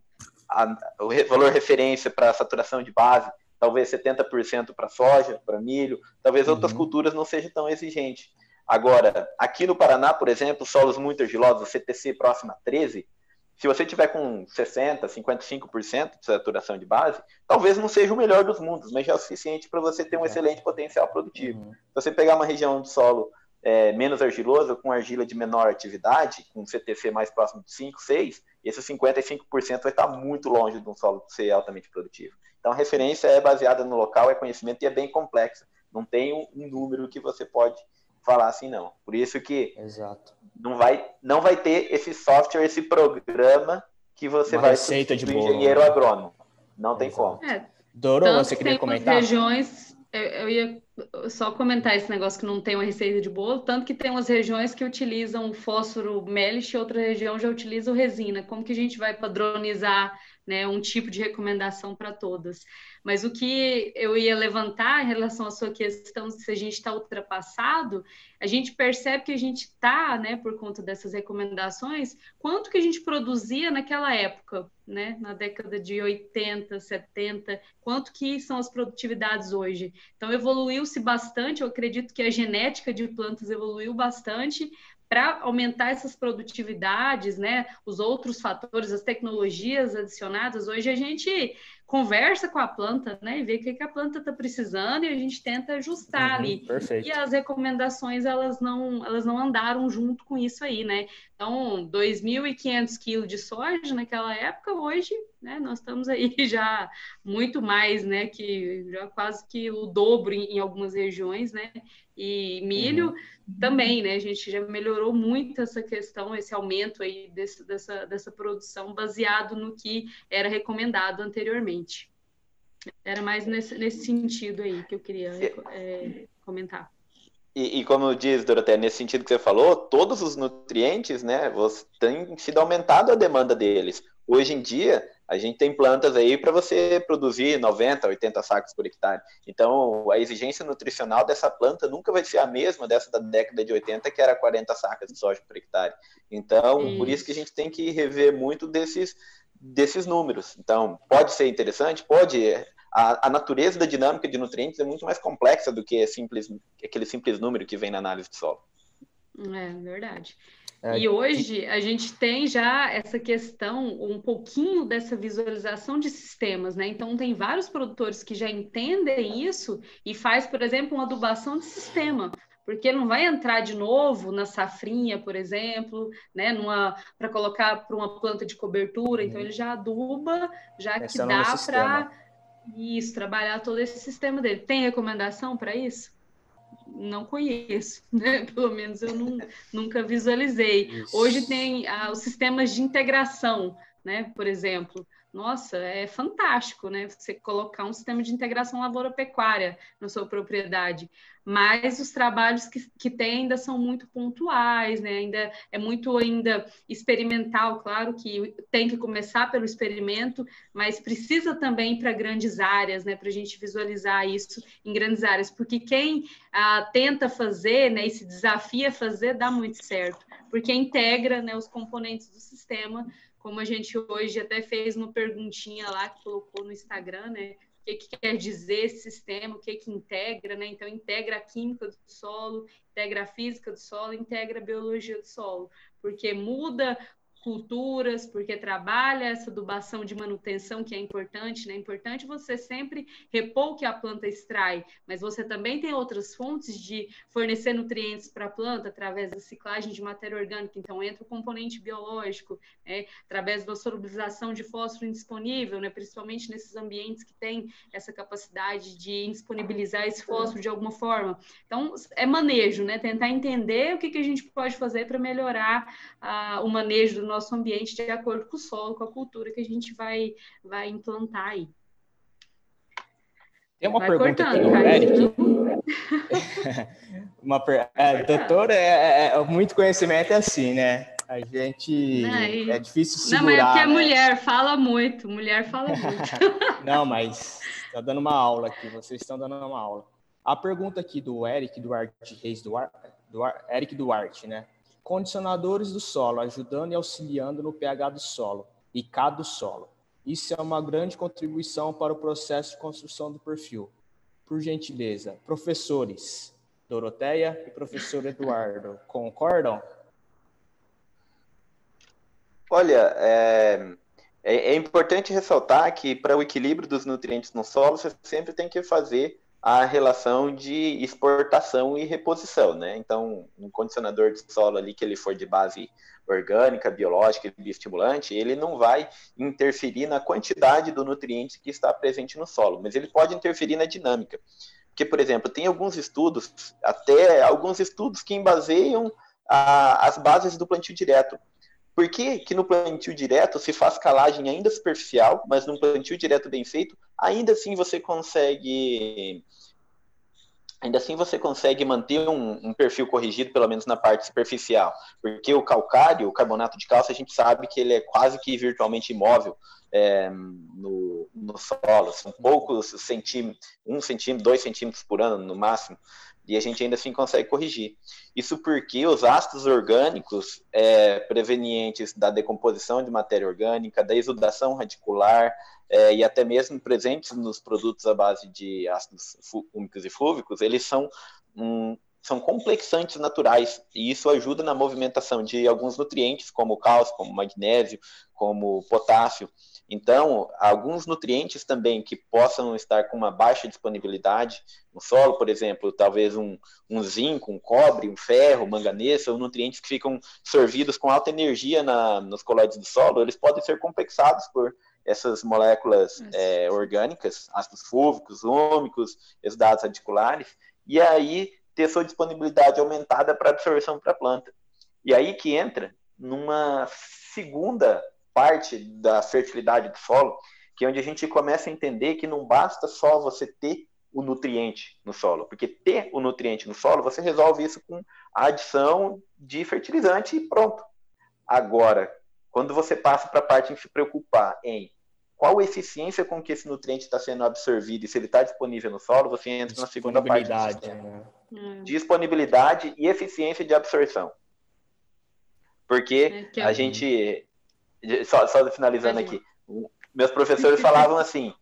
a, o valor referência para saturação de base, talvez 70% para soja, para milho, talvez uhum. outras culturas não seja tão exigente. Agora, aqui no Paraná, por exemplo, solos muito argilosos, CTC próximo a 13, se você tiver com 60%, 55% de saturação de base, talvez não seja o melhor dos mundos, mas já é o suficiente para você ter um excelente potencial produtivo. Uhum. Se você pegar uma região de solo é, menos argilosa, com argila de menor atividade, com CTC mais próximo de 5, 6, esse 55% vai estar muito longe de um solo ser altamente produtivo. Então, a referência é baseada no local, é conhecimento e é bem complexa. Não tem um número que você pode falar assim não. Por isso que Exato. não vai não vai ter esse software, esse programa que você Uma vai receita de bolo. engenheiro né? agrônomo. Não tem Exato. como. É, Doro, você queria comentar? regiões, eu ia só comentar esse negócio que não tem uma receita de bolo, tanto que tem umas regiões que utilizam fósforo Melish e outra região já utiliza o resina. Como que a gente vai padronizar né, um tipo de recomendação para todas? Mas o que eu ia levantar em relação à sua questão se a gente está ultrapassado, a gente percebe que a gente está, né, por conta dessas recomendações, quanto que a gente produzia naquela época, né, na década de 80, 70, quanto que são as produtividades hoje. Então, evoluiu-se bastante, eu acredito que a genética de plantas evoluiu bastante, para aumentar essas produtividades, né, os outros fatores, as tecnologias adicionadas, hoje a gente conversa com a planta, né, e vê o que, que a planta está precisando e a gente tenta ajustar uhum, ali. Perfeito. E as recomendações elas não elas não andaram junto com isso aí, né? Então, 2.500 quilos de soja naquela época, hoje, né, nós estamos aí já muito mais, né, que já quase que o dobro em, em algumas regiões, né? E milho uhum. também, né? A gente já melhorou muito essa questão, esse aumento aí desse, dessa, dessa produção baseado no que era recomendado anteriormente. Era mais nesse, nesse sentido aí que eu queria é, comentar. E, e, como diz, Doroteia, nesse sentido que você falou, todos os nutrientes, né, tem sido aumentado a demanda deles. Hoje em dia, a gente tem plantas aí para você produzir 90, 80 sacos por hectare. Então, a exigência nutricional dessa planta nunca vai ser a mesma dessa da década de 80, que era 40 sacas de soja por hectare. Então, isso. por isso que a gente tem que rever muito desses desses números. Então, pode ser interessante, pode. A, a, natureza da dinâmica de nutrientes é muito mais complexa do que simples, aquele simples número que vem na análise de solo. É verdade. É, e hoje a gente tem já essa questão, um pouquinho dessa visualização de sistemas, né? Então tem vários produtores que já entendem isso e faz, por exemplo, uma adubação de sistema porque não vai entrar de novo na safrinha, por exemplo, né, para colocar para uma planta de cobertura, então uhum. ele já aduba, já que dá para isso trabalhar todo esse sistema dele. Tem recomendação para isso? Não conheço, né? Pelo menos eu não, nunca visualizei. Isso. Hoje tem ah, os sistemas de integração, né? Por exemplo, nossa, é fantástico, né? Você colocar um sistema de integração lavoura-pecuária na sua propriedade. Mas os trabalhos que, que tem ainda são muito pontuais, né? Ainda é muito ainda experimental, claro que tem que começar pelo experimento, mas precisa também para grandes áreas, né? Para a gente visualizar isso em grandes áreas, porque quem ah, tenta fazer, né? E se desafia a fazer, dá muito certo, porque integra, né? Os componentes do sistema como a gente hoje até fez uma perguntinha lá que colocou no Instagram, né? O que, que quer dizer esse sistema, o que, que integra, né? Então, integra a química do solo, integra a física do solo, integra a biologia do solo, porque muda culturas, porque trabalha essa adubação de manutenção que é importante, né? É importante você sempre repor o que a planta extrai, mas você também tem outras fontes de fornecer nutrientes para a planta através da ciclagem de matéria orgânica, então entra o componente biológico, né? através da solubilização de fósforo indisponível, né? principalmente nesses ambientes que têm essa capacidade de indisponibilizar esse fósforo de alguma forma. Então, é manejo, né? Tentar entender o que, que a gente pode fazer para melhorar uh, o manejo do nosso ambiente de acordo com o solo, com a cultura que a gente vai, vai implantar aí. Tem uma vai pergunta cortando, aqui do Eric. uma per... é, doutor, é, é, é, muito conhecimento é assim, né? A gente não, e... é difícil segurar. Não, mas é porque né? mulher fala muito, mulher fala muito. não, mas está dando uma aula aqui, vocês estão dando uma aula. A pergunta aqui do Eric Duarte Reis Duarte, Duarte Eric Duarte, né? Condicionadores do solo, ajudando e auxiliando no pH do solo e K do solo. Isso é uma grande contribuição para o processo de construção do perfil. Por gentileza, professores Doroteia e professor Eduardo, concordam? Olha, é, é, é importante ressaltar que para o equilíbrio dos nutrientes no solo, você sempre tem que fazer a relação de exportação e reposição, né? Então, um condicionador de solo ali que ele for de base orgânica, biológica e bioestimulante, ele não vai interferir na quantidade do nutriente que está presente no solo, mas ele pode interferir na dinâmica. Porque, por exemplo, tem alguns estudos, até alguns estudos que embaseiam a, as bases do plantio direto. Por que, que no plantio direto se faz calagem ainda superficial, mas num plantio direto bem feito, ainda assim você consegue ainda assim você consegue manter um, um, perfil corrigido, pelo menos na parte superficial, porque o calcário, o carbonato de cálcio, a gente sabe que ele é quase que virtualmente imóvel é, no, no, solo, são poucos centímetros, um centímetro, dois centímetros por ano no máximo, e a gente ainda assim consegue corrigir. Isso porque os ácidos orgânicos é, prevenientes da decomposição de matéria orgânica, da exudação radicular, é, e até mesmo presentes nos produtos à base de ácidos úmicos e flúvicos, eles são, um, são complexantes naturais, e isso ajuda na movimentação de alguns nutrientes, como cálcio, como magnésio, como potássio. Então, alguns nutrientes também que possam estar com uma baixa disponibilidade no solo, por exemplo, talvez um, um zinco, um cobre, um ferro, manganês, são nutrientes que ficam sorvidos com alta energia na, nos colóides do solo, eles podem ser complexados por essas moléculas é, orgânicas, ácidos fúvicos, úmicos, exudados radiculares, e aí ter sua disponibilidade aumentada para absorção para a planta. E aí que entra numa segunda parte da fertilidade do solo, que é onde a gente começa a entender que não basta só você ter o nutriente no solo, porque ter o nutriente no solo, você resolve isso com a adição de fertilizante e pronto. Agora, quando você passa para a parte de se preocupar em qual a eficiência com que esse nutriente está sendo absorvido e se ele está disponível no solo, você entra na segunda parte sistema. Né? Hum. Disponibilidade e eficiência de absorção. Porque é, é a gente. Só, só finalizando aqui. Meus professores falavam assim: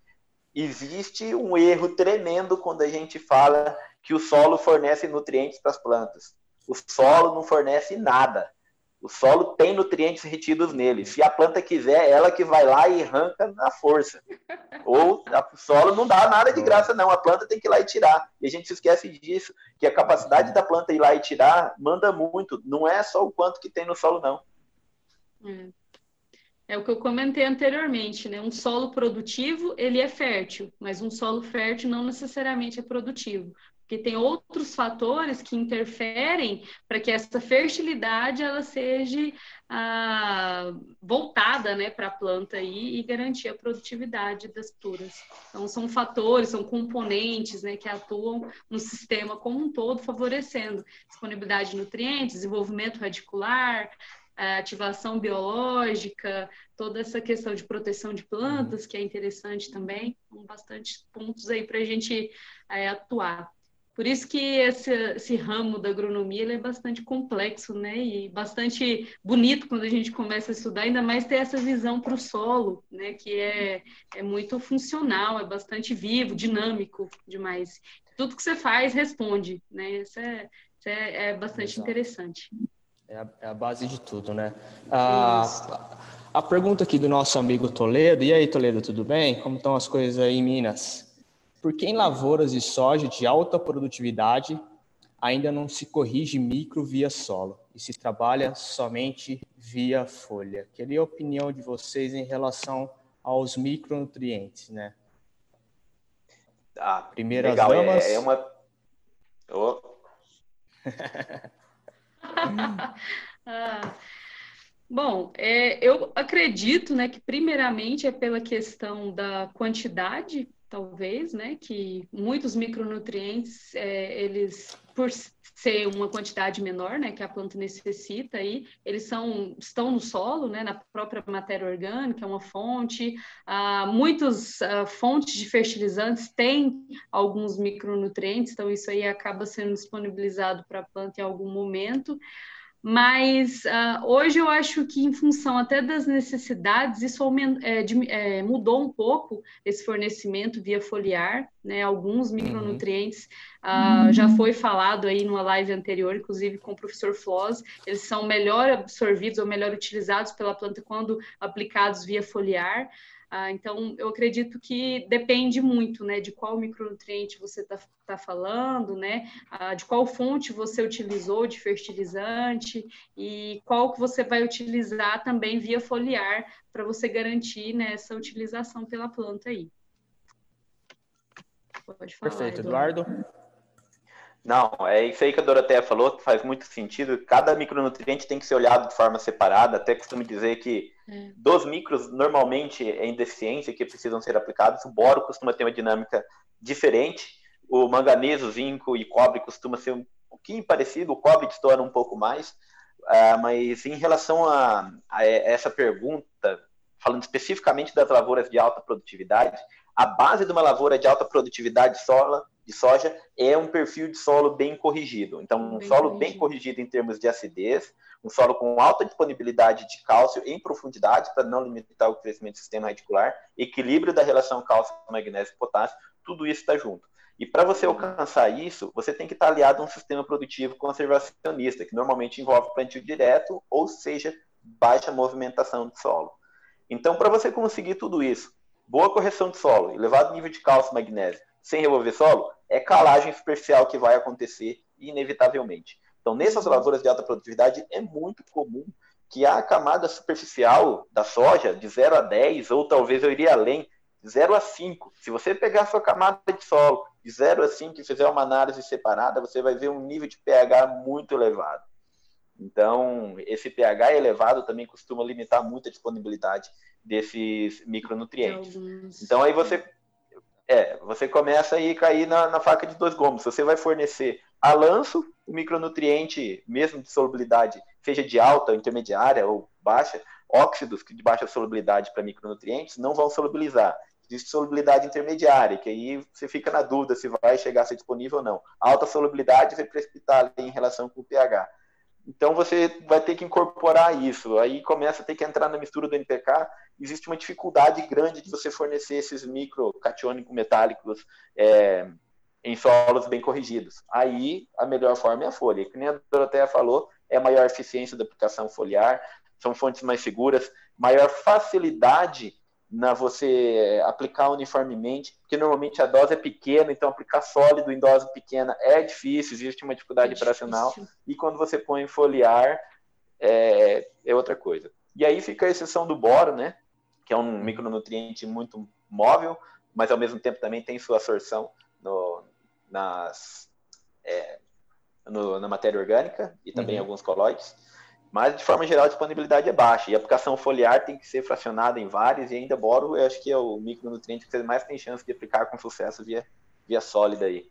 existe um erro tremendo quando a gente fala que o solo fornece nutrientes para as plantas. O solo não fornece nada. O solo tem nutrientes retidos nele. Se a planta quiser, ela que vai lá e arranca na força. Ou o solo não dá nada de graça, não. A planta tem que ir lá e tirar. E a gente se esquece disso, que a capacidade da planta ir lá e tirar manda muito. Não é só o quanto que tem no solo, não. É. É o que eu comentei anteriormente, né? Um solo produtivo, ele é fértil, mas um solo fértil não necessariamente é produtivo porque tem outros fatores que interferem para que essa fertilidade ela seja ah, voltada né, para a planta aí, e garantir a produtividade das culturas. Então, são fatores, são componentes né, que atuam no sistema como um todo, favorecendo disponibilidade de nutrientes, desenvolvimento radicular, ativação biológica, toda essa questão de proteção de plantas, que é interessante também, são bastante pontos aí para a gente é, atuar. Por isso que esse, esse ramo da agronomia é bastante complexo, né? E bastante bonito quando a gente começa a estudar, ainda mais ter essa visão para o solo, né? Que é, é muito funcional, é bastante vivo, dinâmico demais. Tudo que você faz responde, né? Isso é, isso é, é bastante Exato. interessante. É a, é a, base de tudo, né? A, a pergunta aqui do nosso amigo Toledo. E aí, Toledo, tudo bem? Como estão as coisas aí em Minas? porque em lavouras de soja de alta produtividade ainda não se corrige micro via solo e se trabalha somente via folha. Queria a opinião de vocês em relação aos micronutrientes, né? Ah, Primeiras legal. Damas... É, é uma... Oh. ah, bom, é, eu acredito né, que primeiramente é pela questão da quantidade talvez, né, que muitos micronutrientes, é, eles, por ser uma quantidade menor, né, que a planta necessita, aí, eles são, estão no solo, né, na própria matéria orgânica, é uma fonte. Ah, muitas ah, fontes de fertilizantes têm alguns micronutrientes, então isso aí acaba sendo disponibilizado para a planta em algum momento. Mas uh, hoje eu acho que, em função até das necessidades, isso é, de, é, mudou um pouco esse fornecimento via foliar, né? Alguns uhum. micronutrientes uh, já foi falado aí numa live anterior, inclusive com o professor Floss, eles são melhor absorvidos ou melhor utilizados pela planta quando aplicados via foliar. Ah, então, eu acredito que depende muito, né, de qual micronutriente você está tá falando, né, ah, de qual fonte você utilizou de fertilizante e qual que você vai utilizar também via foliar para você garantir né, essa utilização pela planta aí. Pode falar, Perfeito, Eduardo. Eduardo. Não, é isso aí que a Doroteia falou, faz muito sentido. Cada micronutriente tem que ser olhado de forma separada. Até costumo dizer que é. dos micros, normalmente, em deficiência que precisam ser aplicados, o boro costuma ter uma dinâmica diferente O manganês, zinco e cobre costuma ser um pouquinho parecido, o cobre estoura um pouco mais, uh, mas em relação a, a, essa pergunta, falando especificamente das lavouras de alta produtividade, a base de uma lavoura de alta produtividade sola, de soja é um perfil de solo bem corrigido. Então, um bem solo corrigido. bem corrigido em termos de acidez, um solo com alta disponibilidade de cálcio em profundidade para não limitar o crescimento do sistema radicular, equilíbrio da relação cálcio, magnésio e potássio, tudo isso está junto. E para você alcançar isso, você tem que estar aliado a um sistema produtivo conservacionista, que normalmente envolve plantio direto, ou seja, baixa movimentação de solo. Então, para você conseguir tudo isso, boa correção de solo, elevado nível de cálcio e magnésio, sem revolver solo, é calagem superficial que vai acontecer inevitavelmente. Então, nessas lavouras de alta produtividade, é muito comum que a camada superficial da soja, de 0 a 10, ou talvez eu iria além, de 0 a 5. Se você pegar a sua camada de solo de 0 a 5 e fizer uma análise separada, você vai ver um nível de pH muito elevado. Então, esse pH elevado também costuma limitar muito a disponibilidade desses micronutrientes. Então, aí você é, você começa a cair na, na, faca de dois gomos. Você vai fornecer a lanço o micronutriente, mesmo de solubilidade, seja de alta, intermediária ou baixa, óxidos de baixa solubilidade para micronutrientes não vão solubilizar. Existe solubilidade intermediária, que aí você fica na dúvida se vai chegar a ser disponível ou não. Alta solubilidade vai precipitar em relação com o pH. Então você vai ter que incorporar isso. Aí começa a ter que entrar na mistura do NPK. Existe uma dificuldade grande de você fornecer esses microcatiônicos metálicos é, em solos bem corrigidos. Aí a melhor forma é a folha. E, como a Doroteia falou, é maior eficiência da aplicação foliar, são fontes mais seguras, maior facilidade na você aplicar uniformemente, porque normalmente a dose é pequena, então aplicar sólido em dose pequena é difícil, existe uma dificuldade é operacional, e quando você põe foliar, é, é, outra coisa. E aí fica a exceção do boro, né, que é um micronutriente muito móvel, mas ao mesmo tempo também tem sua absorção no, nas, é, no, na matéria orgânica e também uhum. alguns colóides. Mas, de forma geral, a disponibilidade é baixa. E a aplicação foliar tem que ser fracionada em vários, e ainda boro, eu acho que é o micronutriente que você mais tem chance de aplicar com sucesso via, via sólida aí.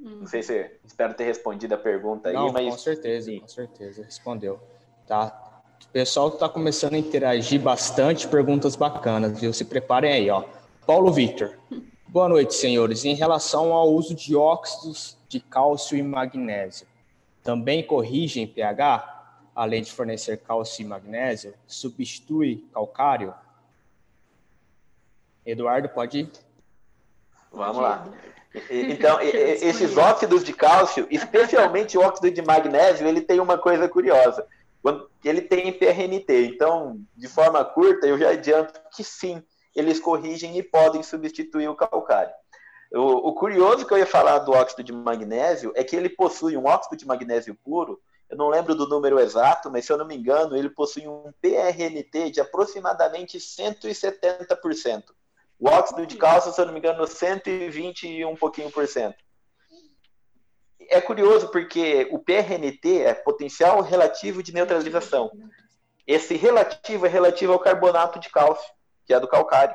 Hum. Não sei se espero ter respondido a pergunta Não, aí, mas. Com certeza, sim. com certeza, respondeu. Tá. O pessoal está começando a interagir bastante, perguntas bacanas, viu? Se preparem aí, ó. Paulo Victor. Boa noite, senhores. Em relação ao uso de óxidos de cálcio e magnésio, também corrigem pH? Além de fornecer cálcio e magnésio, substitui calcário? Eduardo, pode ir? Vamos lá. Então, esses óxidos de cálcio, especialmente o óxido de magnésio, ele tem uma coisa curiosa. Quando ele tem PRNT. Então, de forma curta, eu já adianto que sim, eles corrigem e podem substituir o calcário. O, o curioso que eu ia falar do óxido de magnésio é que ele possui um óxido de magnésio puro eu não lembro do número exato, mas se eu não me engano, ele possui um PRNT de aproximadamente 170%. O óxido de cálcio, se eu não me engano, 120 e um pouquinho por cento. É curioso porque o PRNT é potencial relativo de neutralização. Esse relativo é relativo ao carbonato de cálcio, que é do calcário.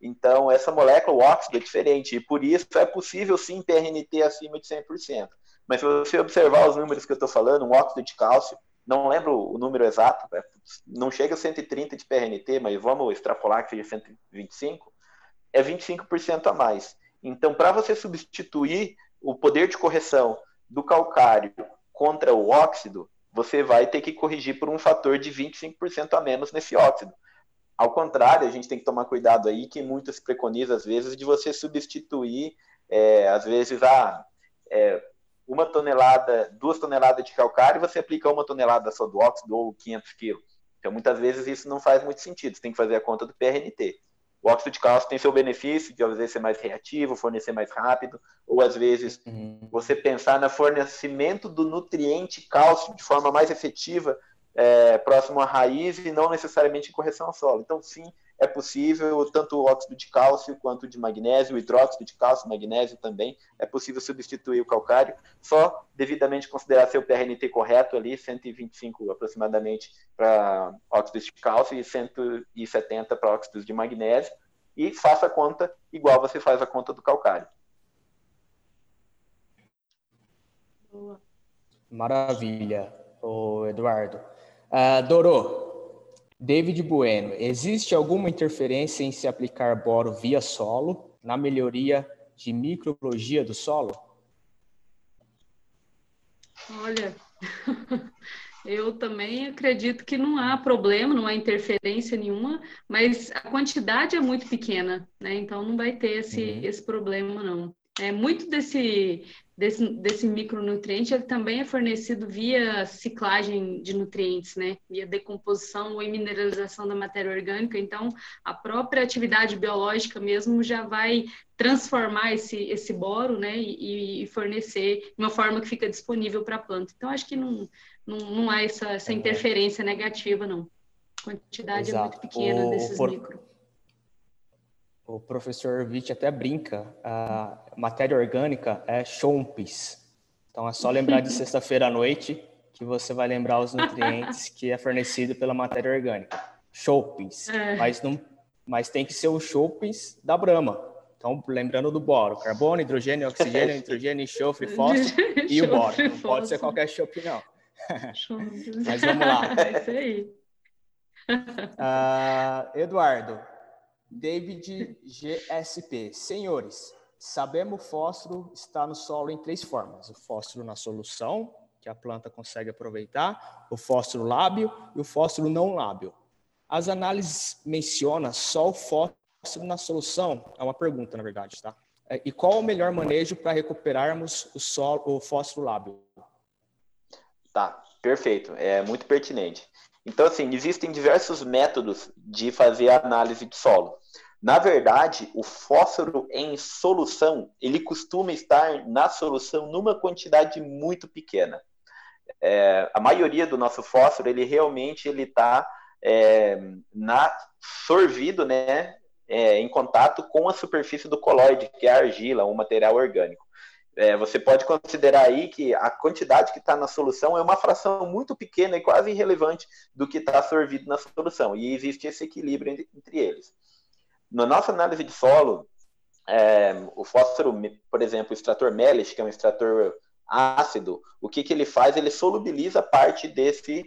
Então, essa molécula, o óxido, é diferente. E por isso é possível sim PRNT acima de 100%. Mas se você observar os números que eu estou falando, um óxido de cálcio, não lembro o número exato, né? não chega a 130 de PRNT, mas vamos extrapolar que seja 125, é 25% a mais. Então, para você substituir o poder de correção do calcário contra o óxido, você vai ter que corrigir por um fator de 25% a menos nesse óxido. Ao contrário, a gente tem que tomar cuidado aí, que muito se preconiza, às vezes, de você substituir, é, às vezes, ah, é, uma tonelada, duas toneladas de calcário, você aplica uma tonelada só do óxido ou 500 quilos. Então, muitas vezes isso não faz muito sentido, você tem que fazer a conta do PRNT. O óxido de cálcio tem seu benefício de, às vezes, ser mais reativo, fornecer mais rápido, ou, às vezes, uhum. você pensar no fornecimento do nutriente cálcio de forma mais efetiva, é, próximo à raiz e não necessariamente em correção ao solo. Então, sim, é possível, tanto o óxido de cálcio quanto de magnésio, o hidróxido de cálcio, magnésio também, é possível substituir o calcário, só devidamente considerar seu PRNT correto ali, 125 aproximadamente para óxidos de cálcio e 170 para óxidos de magnésio, e faça a conta igual você faz a conta do calcário. Maravilha, o Eduardo. Uh, Dorô, David Bueno, existe alguma interferência em se aplicar boro via solo na melhoria de microbiologia do solo? Olha, eu também acredito que não há problema, não há interferência nenhuma, mas a quantidade é muito pequena, né? Então não vai ter esse, uhum. esse problema, não. É, muito desse, desse, desse micronutriente ele também é fornecido via ciclagem de nutrientes, né? Via decomposição ou mineralização da matéria orgânica. Então, a própria atividade biológica mesmo já vai transformar esse, esse boro, né? E, e fornecer de uma forma que fica disponível para a planta. Então, acho que não, não, não há essa, essa é. interferência negativa, não. A quantidade Exato. é muito pequena o, desses por... micro o professor Witt até brinca, a matéria orgânica é chompes. Então é só lembrar de sexta-feira à noite que você vai lembrar os nutrientes que é fornecido pela matéria orgânica. Choupes. É. Mas, não, mas tem que ser o choupes da Brahma. Então, lembrando do boro, carbono, hidrogênio, oxigênio, nitrogênio, enxofre, fósforo e o boro. Não pode ser qualquer chope, não. mas vamos lá. É isso aí. Uh, Eduardo, David GSP. Senhores, sabemos o fósforo está no solo em três formas: o fósforo na solução, que a planta consegue aproveitar, o fósforo lábio e o fósforo não lábio. As análises mencionam só o fósforo na solução? É uma pergunta, na verdade, tá? É, e qual o melhor manejo para recuperarmos o, solo, o fósforo lábio? Tá, perfeito. É muito pertinente. Então, assim, existem diversos métodos de fazer análise de solo. Na verdade, o fósforo em solução, ele costuma estar na solução numa quantidade muito pequena. É, a maioria do nosso fósforo, ele realmente ele está é, na sorvido, né, é, em contato com a superfície do coloide, que é a argila, um material orgânico. É, você pode considerar aí que a quantidade que está na solução é uma fração muito pequena e quase irrelevante do que está sorvido na solução. E existe esse equilíbrio entre, eles. Na nossa análise de solo, é, o fósforo, por exemplo, o extrator Melish, que é um extrator ácido, o que, que ele faz? Ele solubiliza parte desse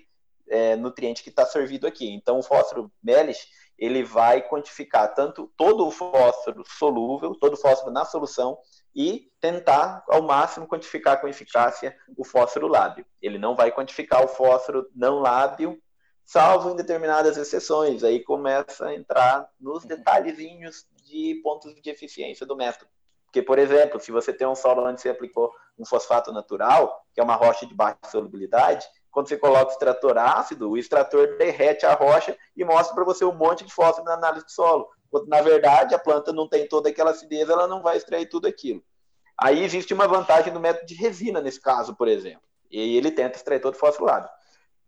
é, nutriente que está sorvido aqui. Então, o fósforo Melish, ele vai quantificar tanto todo o fósforo solúvel, todo o fósforo na solução, e tentar ao máximo quantificar com eficácia o fósforo lábio. Ele não vai quantificar o fósforo não lábio, salvo em determinadas exceções. Aí começa a entrar nos uhum. detalhezinhos de pontos de eficiência do método. Porque, por exemplo, se você tem um solo onde você aplicou um fosfato natural, que é uma rocha de baixa solubilidade, quando você coloca o extrator ácido, o extrator derrete a rocha e mostra para você um monte de fósforo na análise de solo quando na verdade a planta não tem toda aquela acidez, ela não vai extrair tudo aquilo. Aí existe uma vantagem do método de resina nesse caso, por exemplo. E ele tenta extrair todo o fosfolado.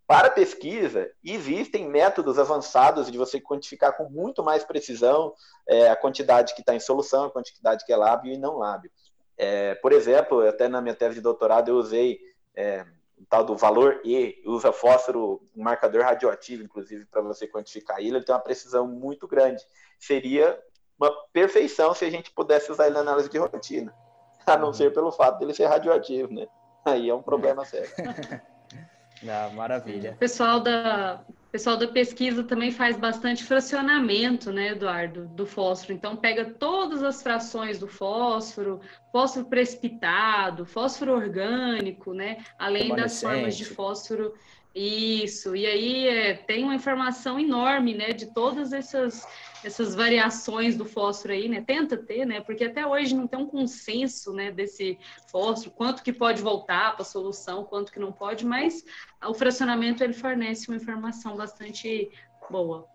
Para pesquisa, existem métodos avançados de você quantificar com muito mais precisão é, a quantidade que está em solução, a quantidade que é lábio e não lábio. É, por exemplo, até na minha tese de doutorado eu usei é, o tal do valor E, usa fósforo, um marcador radioativo, inclusive, para você quantificar ele, ele tem uma precisão muito grande. Seria uma perfeição se a gente pudesse usar ele na análise de rotina, a não ser pelo fato dele ser radioativo, né? Aí é um problema sério. Não, maravilha. O pessoal da, pessoal da pesquisa também faz bastante fracionamento, né, Eduardo, do fósforo. Então, pega todas as frações do fósforo, fósforo precipitado, fósforo orgânico, né, além das formas de fósforo isso, e aí é, tem uma informação enorme, né, de todas essas, essas variações do fósforo aí, né, tenta ter, né, porque até hoje não tem um consenso, né, desse fósforo, quanto que pode voltar para a solução, quanto que não pode, mas o fracionamento ele fornece uma informação bastante boa.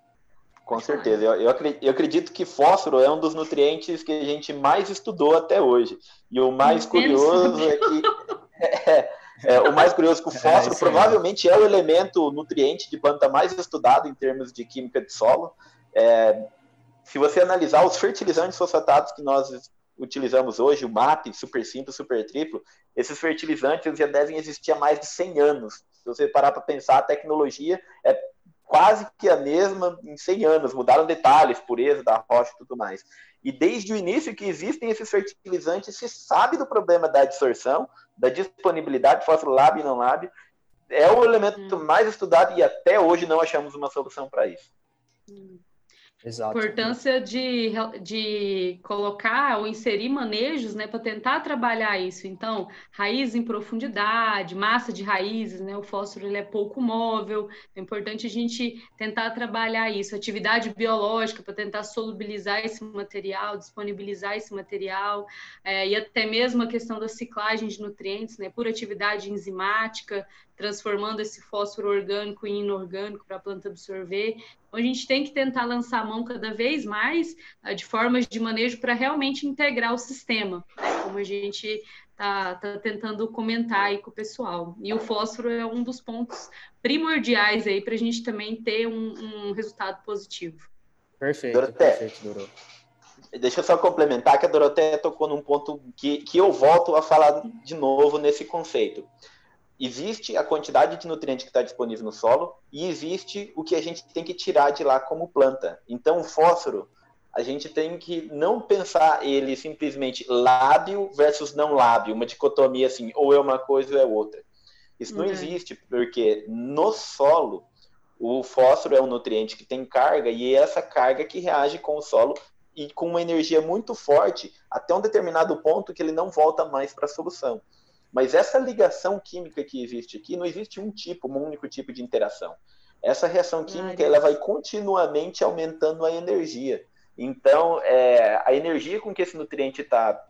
Com certeza, eu, eu, acredito que fósforo é um dos nutrientes que a gente mais estudou até hoje, e o mais curioso é que... É, é, o mais curioso é que o é, fósforo é, provavelmente é o elemento nutriente de planta mais estudado em termos de química de solo. É, se você analisar os fertilizantes fosfatados que nós utilizamos hoje, o MAP, super simples, super triplo, esses fertilizantes já devem existir há mais de 100 anos. Se você parar para pensar, a tecnologia é quase que a mesma em 100 anos, mudaram detalhes, pureza da rocha e tudo mais. E desde o início que existem esses fertilizantes, se sabe do problema da absorção, da disponibilidade de fósforo lab e não lab. É o elemento hum. mais estudado e até hoje não achamos uma solução para isso. Hum. Exato. Importância de, de colocar ou inserir manejos né, para tentar trabalhar isso. Então, raiz em profundidade, massa de raízes, né? O fósforo ele é pouco móvel, é importante a gente tentar trabalhar isso. Atividade biológica para tentar solubilizar esse material, disponibilizar esse material, é, e até mesmo a questão da ciclagem de nutrientes, né? Por atividade enzimática, transformando esse fósforo orgânico em inorgânico para a planta absorver. Então, a gente tem que tentar lançar a mão cada vez mais uh, de formas de manejo para realmente integrar o sistema, né? como a gente está tá tentando comentar aí com o pessoal. E o fósforo é um dos pontos primordiais aí para a gente também ter um, um resultado positivo. Perfeito, Doroteia, perfeito, Doro. Deixa eu só complementar que a Doroteia tocou num ponto que, que eu volto a falar de novo nesse conceito existe a quantidade de nutriente que está disponível no solo e existe o que a gente tem que tirar de lá como planta. Então, o fósforo, a gente tem que não pensar ele simplesmente lábio versus não lábio, uma dicotomia assim, ou é uma coisa ou é outra. Isso não uhum. existe, porque no solo, o fósforo é um nutriente que tem carga e é essa carga que reage com o solo e com uma energia muito forte até um determinado ponto que ele não volta mais para a solução. Mas essa ligação química que existe aqui, não existe um tipo, um único tipo de interação. Essa reação química ela vai continuamente aumentando a energia. Então, é, a energia com que esse nutriente está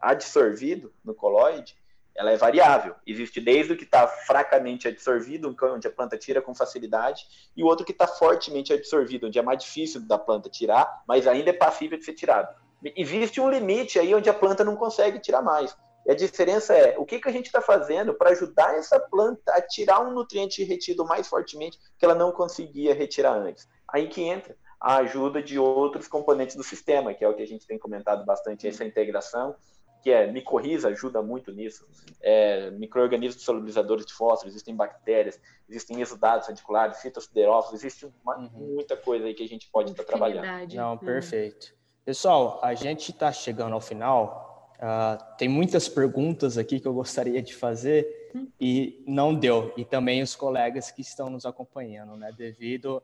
absorvido no coloide, ela é variável. Existe desde o que está fracamente absorvido, onde a planta tira com facilidade, e o outro que está fortemente absorvido, onde é mais difícil da planta tirar, mas ainda é passível de ser tirado. Existe um limite aí onde a planta não consegue tirar mais. E a diferença é o que, que a gente está fazendo para ajudar essa planta a tirar um nutriente retido mais fortemente que ela não conseguia retirar antes. Aí que entra a ajuda de outros componentes do sistema, que é o que a gente tem comentado bastante, essa integração, que é micorriza, ajuda muito nisso, é, micro-organismos solubilizadores de fósforo, existem bactérias, existem exudados radiculares, fitosiderófilos, existe uma, uhum. muita coisa aí que a gente pode estar tá trabalhando. Não, perfeito. Pessoal, a gente está chegando ao final, Uh, tem muitas perguntas aqui que eu gostaria de fazer e não deu. E também os colegas que estão nos acompanhando, né? Devido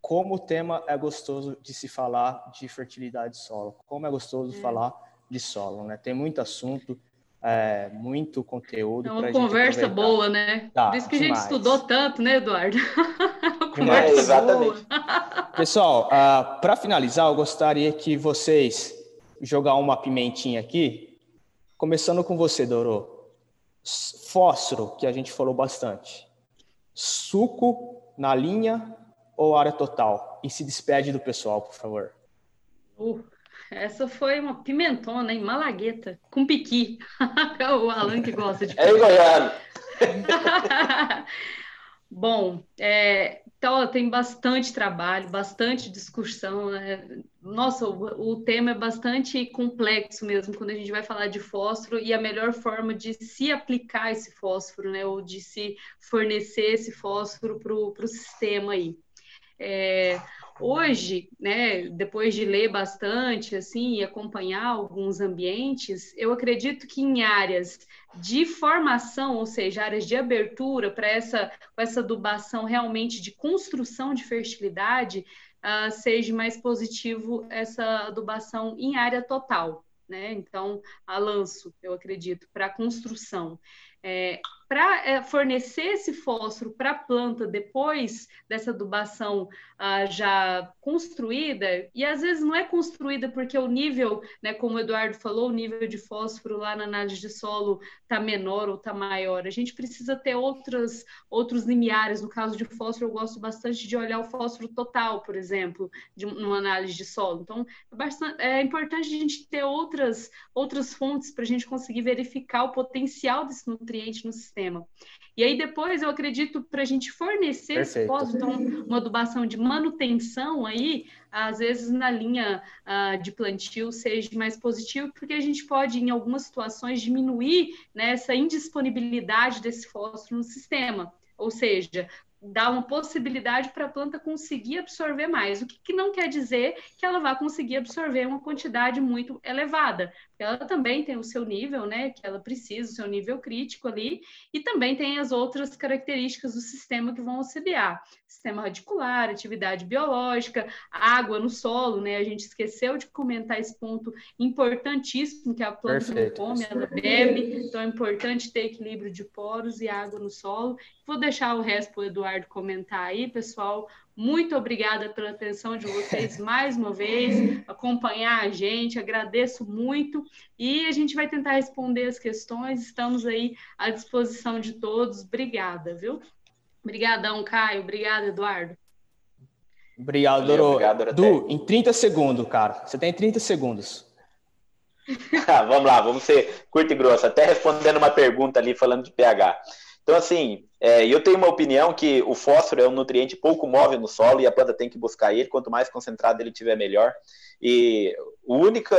como o tema é gostoso de se falar de fertilidade de solo, como é gostoso é. falar de solo, né? Tem muito assunto, é, muito conteúdo. É uma conversa boa, né? Tá, Por isso que demais. a gente estudou tanto, né, Eduardo? conversa é, exatamente. Pessoal, uh, ah, para finalizar, eu gostaria que vocês jogar uma pimentinha aqui, começando com você, Doro. Fósforo, que a gente falou bastante. Suco na linha ou área total? E se despede do pessoal, por favor. Uh, essa foi uma pimentona, hein? Malagueta, com piqui. o Alan que gosta de É goiano. Bom, é, então tem bastante trabalho, bastante discussão. Né? Nossa, o, o, tema é bastante complexo mesmo quando a gente vai falar de fósforo e a melhor forma de se aplicar esse fósforo, né? Ou de se fornecer esse fósforo para o sistema aí. É, Hoje, né, depois de ler bastante assim e acompanhar alguns ambientes, eu acredito que em áreas de formação, ou seja, áreas de abertura para essa, essa adubação realmente de construção de fertilidade, uh, seja mais positivo essa adubação em área total. Né? Então, a eu acredito, para construção. É, para é, fornecer esse fósforo para a planta depois dessa adubação ah, já construída, e às vezes não é construída porque o nível, né, como o Eduardo falou, o nível de fósforo lá na análise de solo está menor ou está maior. A gente precisa ter outras, outros limiares. No caso de fósforo, eu gosto bastante de olhar o fósforo total, por exemplo, de uma análise de solo. Então, é, bastante, é importante a gente ter outras, outras fontes para a gente conseguir verificar o potencial desse nutriente no sistema sistema. E aí depois eu acredito para a gente fornecer Perfeito. esse fósforo, então uma adubação de manutenção aí, às vezes na linha uh, de plantio seja mais positivo, porque a gente pode, em algumas situações, diminuir né, essa indisponibilidade desse fósforo no sistema. Ou seja, dá uma possibilidade para a planta conseguir absorver mais, o que, que, não quer dizer que ela vai conseguir absorver uma quantidade muito elevada, ela também tem o seu nível, né, que ela precisa, o seu nível crítico ali, e também tem as outras características do sistema que vão auxiliar, sistema radicular, atividade biológica, água no solo, né, a gente esqueceu de comentar esse ponto importantíssimo, que a planta Perfeito. não come, ela bebe, então é importante ter equilíbrio de poros e água no solo. Vou deixar o resto para o Eduardo comentar aí, pessoal, muito obrigada pela atenção de vocês mais uma vez, acompanhar a gente, agradeço muito e a gente vai tentar responder as questões, estamos aí à disposição de todos. Obrigada, viu? Obrigadão, Caio. Obrigada, Eduardo. Obrigado, Doro. Obrigado, Du, em 30 segundos, cara. Você tem 30 segundos. Ah, vamos lá, vamos ser curto e grosso. Até respondendo uma pergunta ali falando de pH. Então, assim, é, eu tenho uma opinião que o fósforo é um nutriente pouco móvel no solo e a planta tem que buscar ele. Quanto mais concentrado ele tiver, melhor. E a única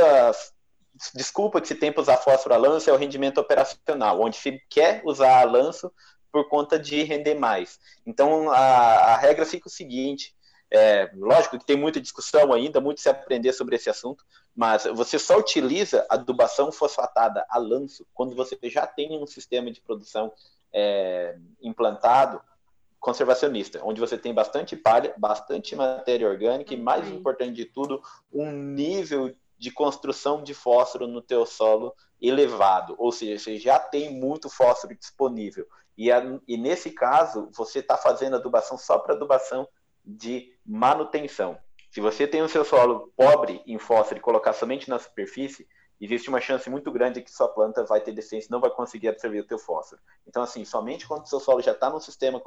desculpa que se tem para usar fósforo a lanço é o rendimento operacional, onde se quer usar a lanço por conta de render mais. Então, a, a regra fica o seguinte: é, lógico que tem muita discussão ainda, muito se aprender sobre esse assunto, mas você só utiliza adubação fosfatada a lanço quando você já tem um sistema de produção é, implantado conservacionista, onde você tem bastante palha, bastante matéria orgânica e, mais importante de tudo, um nível de construção de fósforo no teu solo elevado, ou seja, você já tem muito fósforo disponível. E, a, e nesse caso, você está fazendo adubação só para adubação de manutenção. Se você tem o seu solo pobre em fósforo e colocar somente na superfície, existe uma chance muito grande que sua planta vai ter deficiência, não vai conseguir absorver o teu fósforo. Então, assim, somente quando o seu solo já está num sistema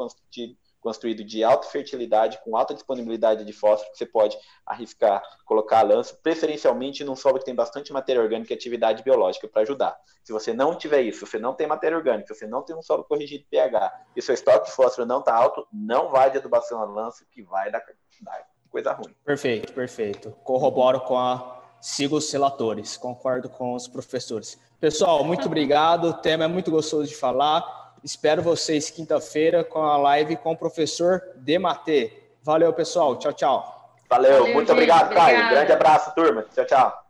construído de alta fertilidade, com alta disponibilidade de fósforo, que você pode arriscar colocar a lança, preferencialmente num solo que tem bastante matéria orgânica e atividade biológica para ajudar. Se você não tiver isso, se você não tem matéria orgânica, se você não tem um solo corrigido de pH e seu estoque de fósforo não está alto, não vai de adubação a lança, que vai dar, dar coisa ruim. Perfeito, perfeito. Corroboro com a siga os relatores, concordo com os professores. Pessoal, muito obrigado, o tema é muito gostoso de falar. Espero vocês quinta-feira com a live com o professor Dematê. Valeu, pessoal. Tchau, tchau. Valeu, Valeu muito gente, obrigado, Caio. Grande abraço, turma. Tchau, tchau.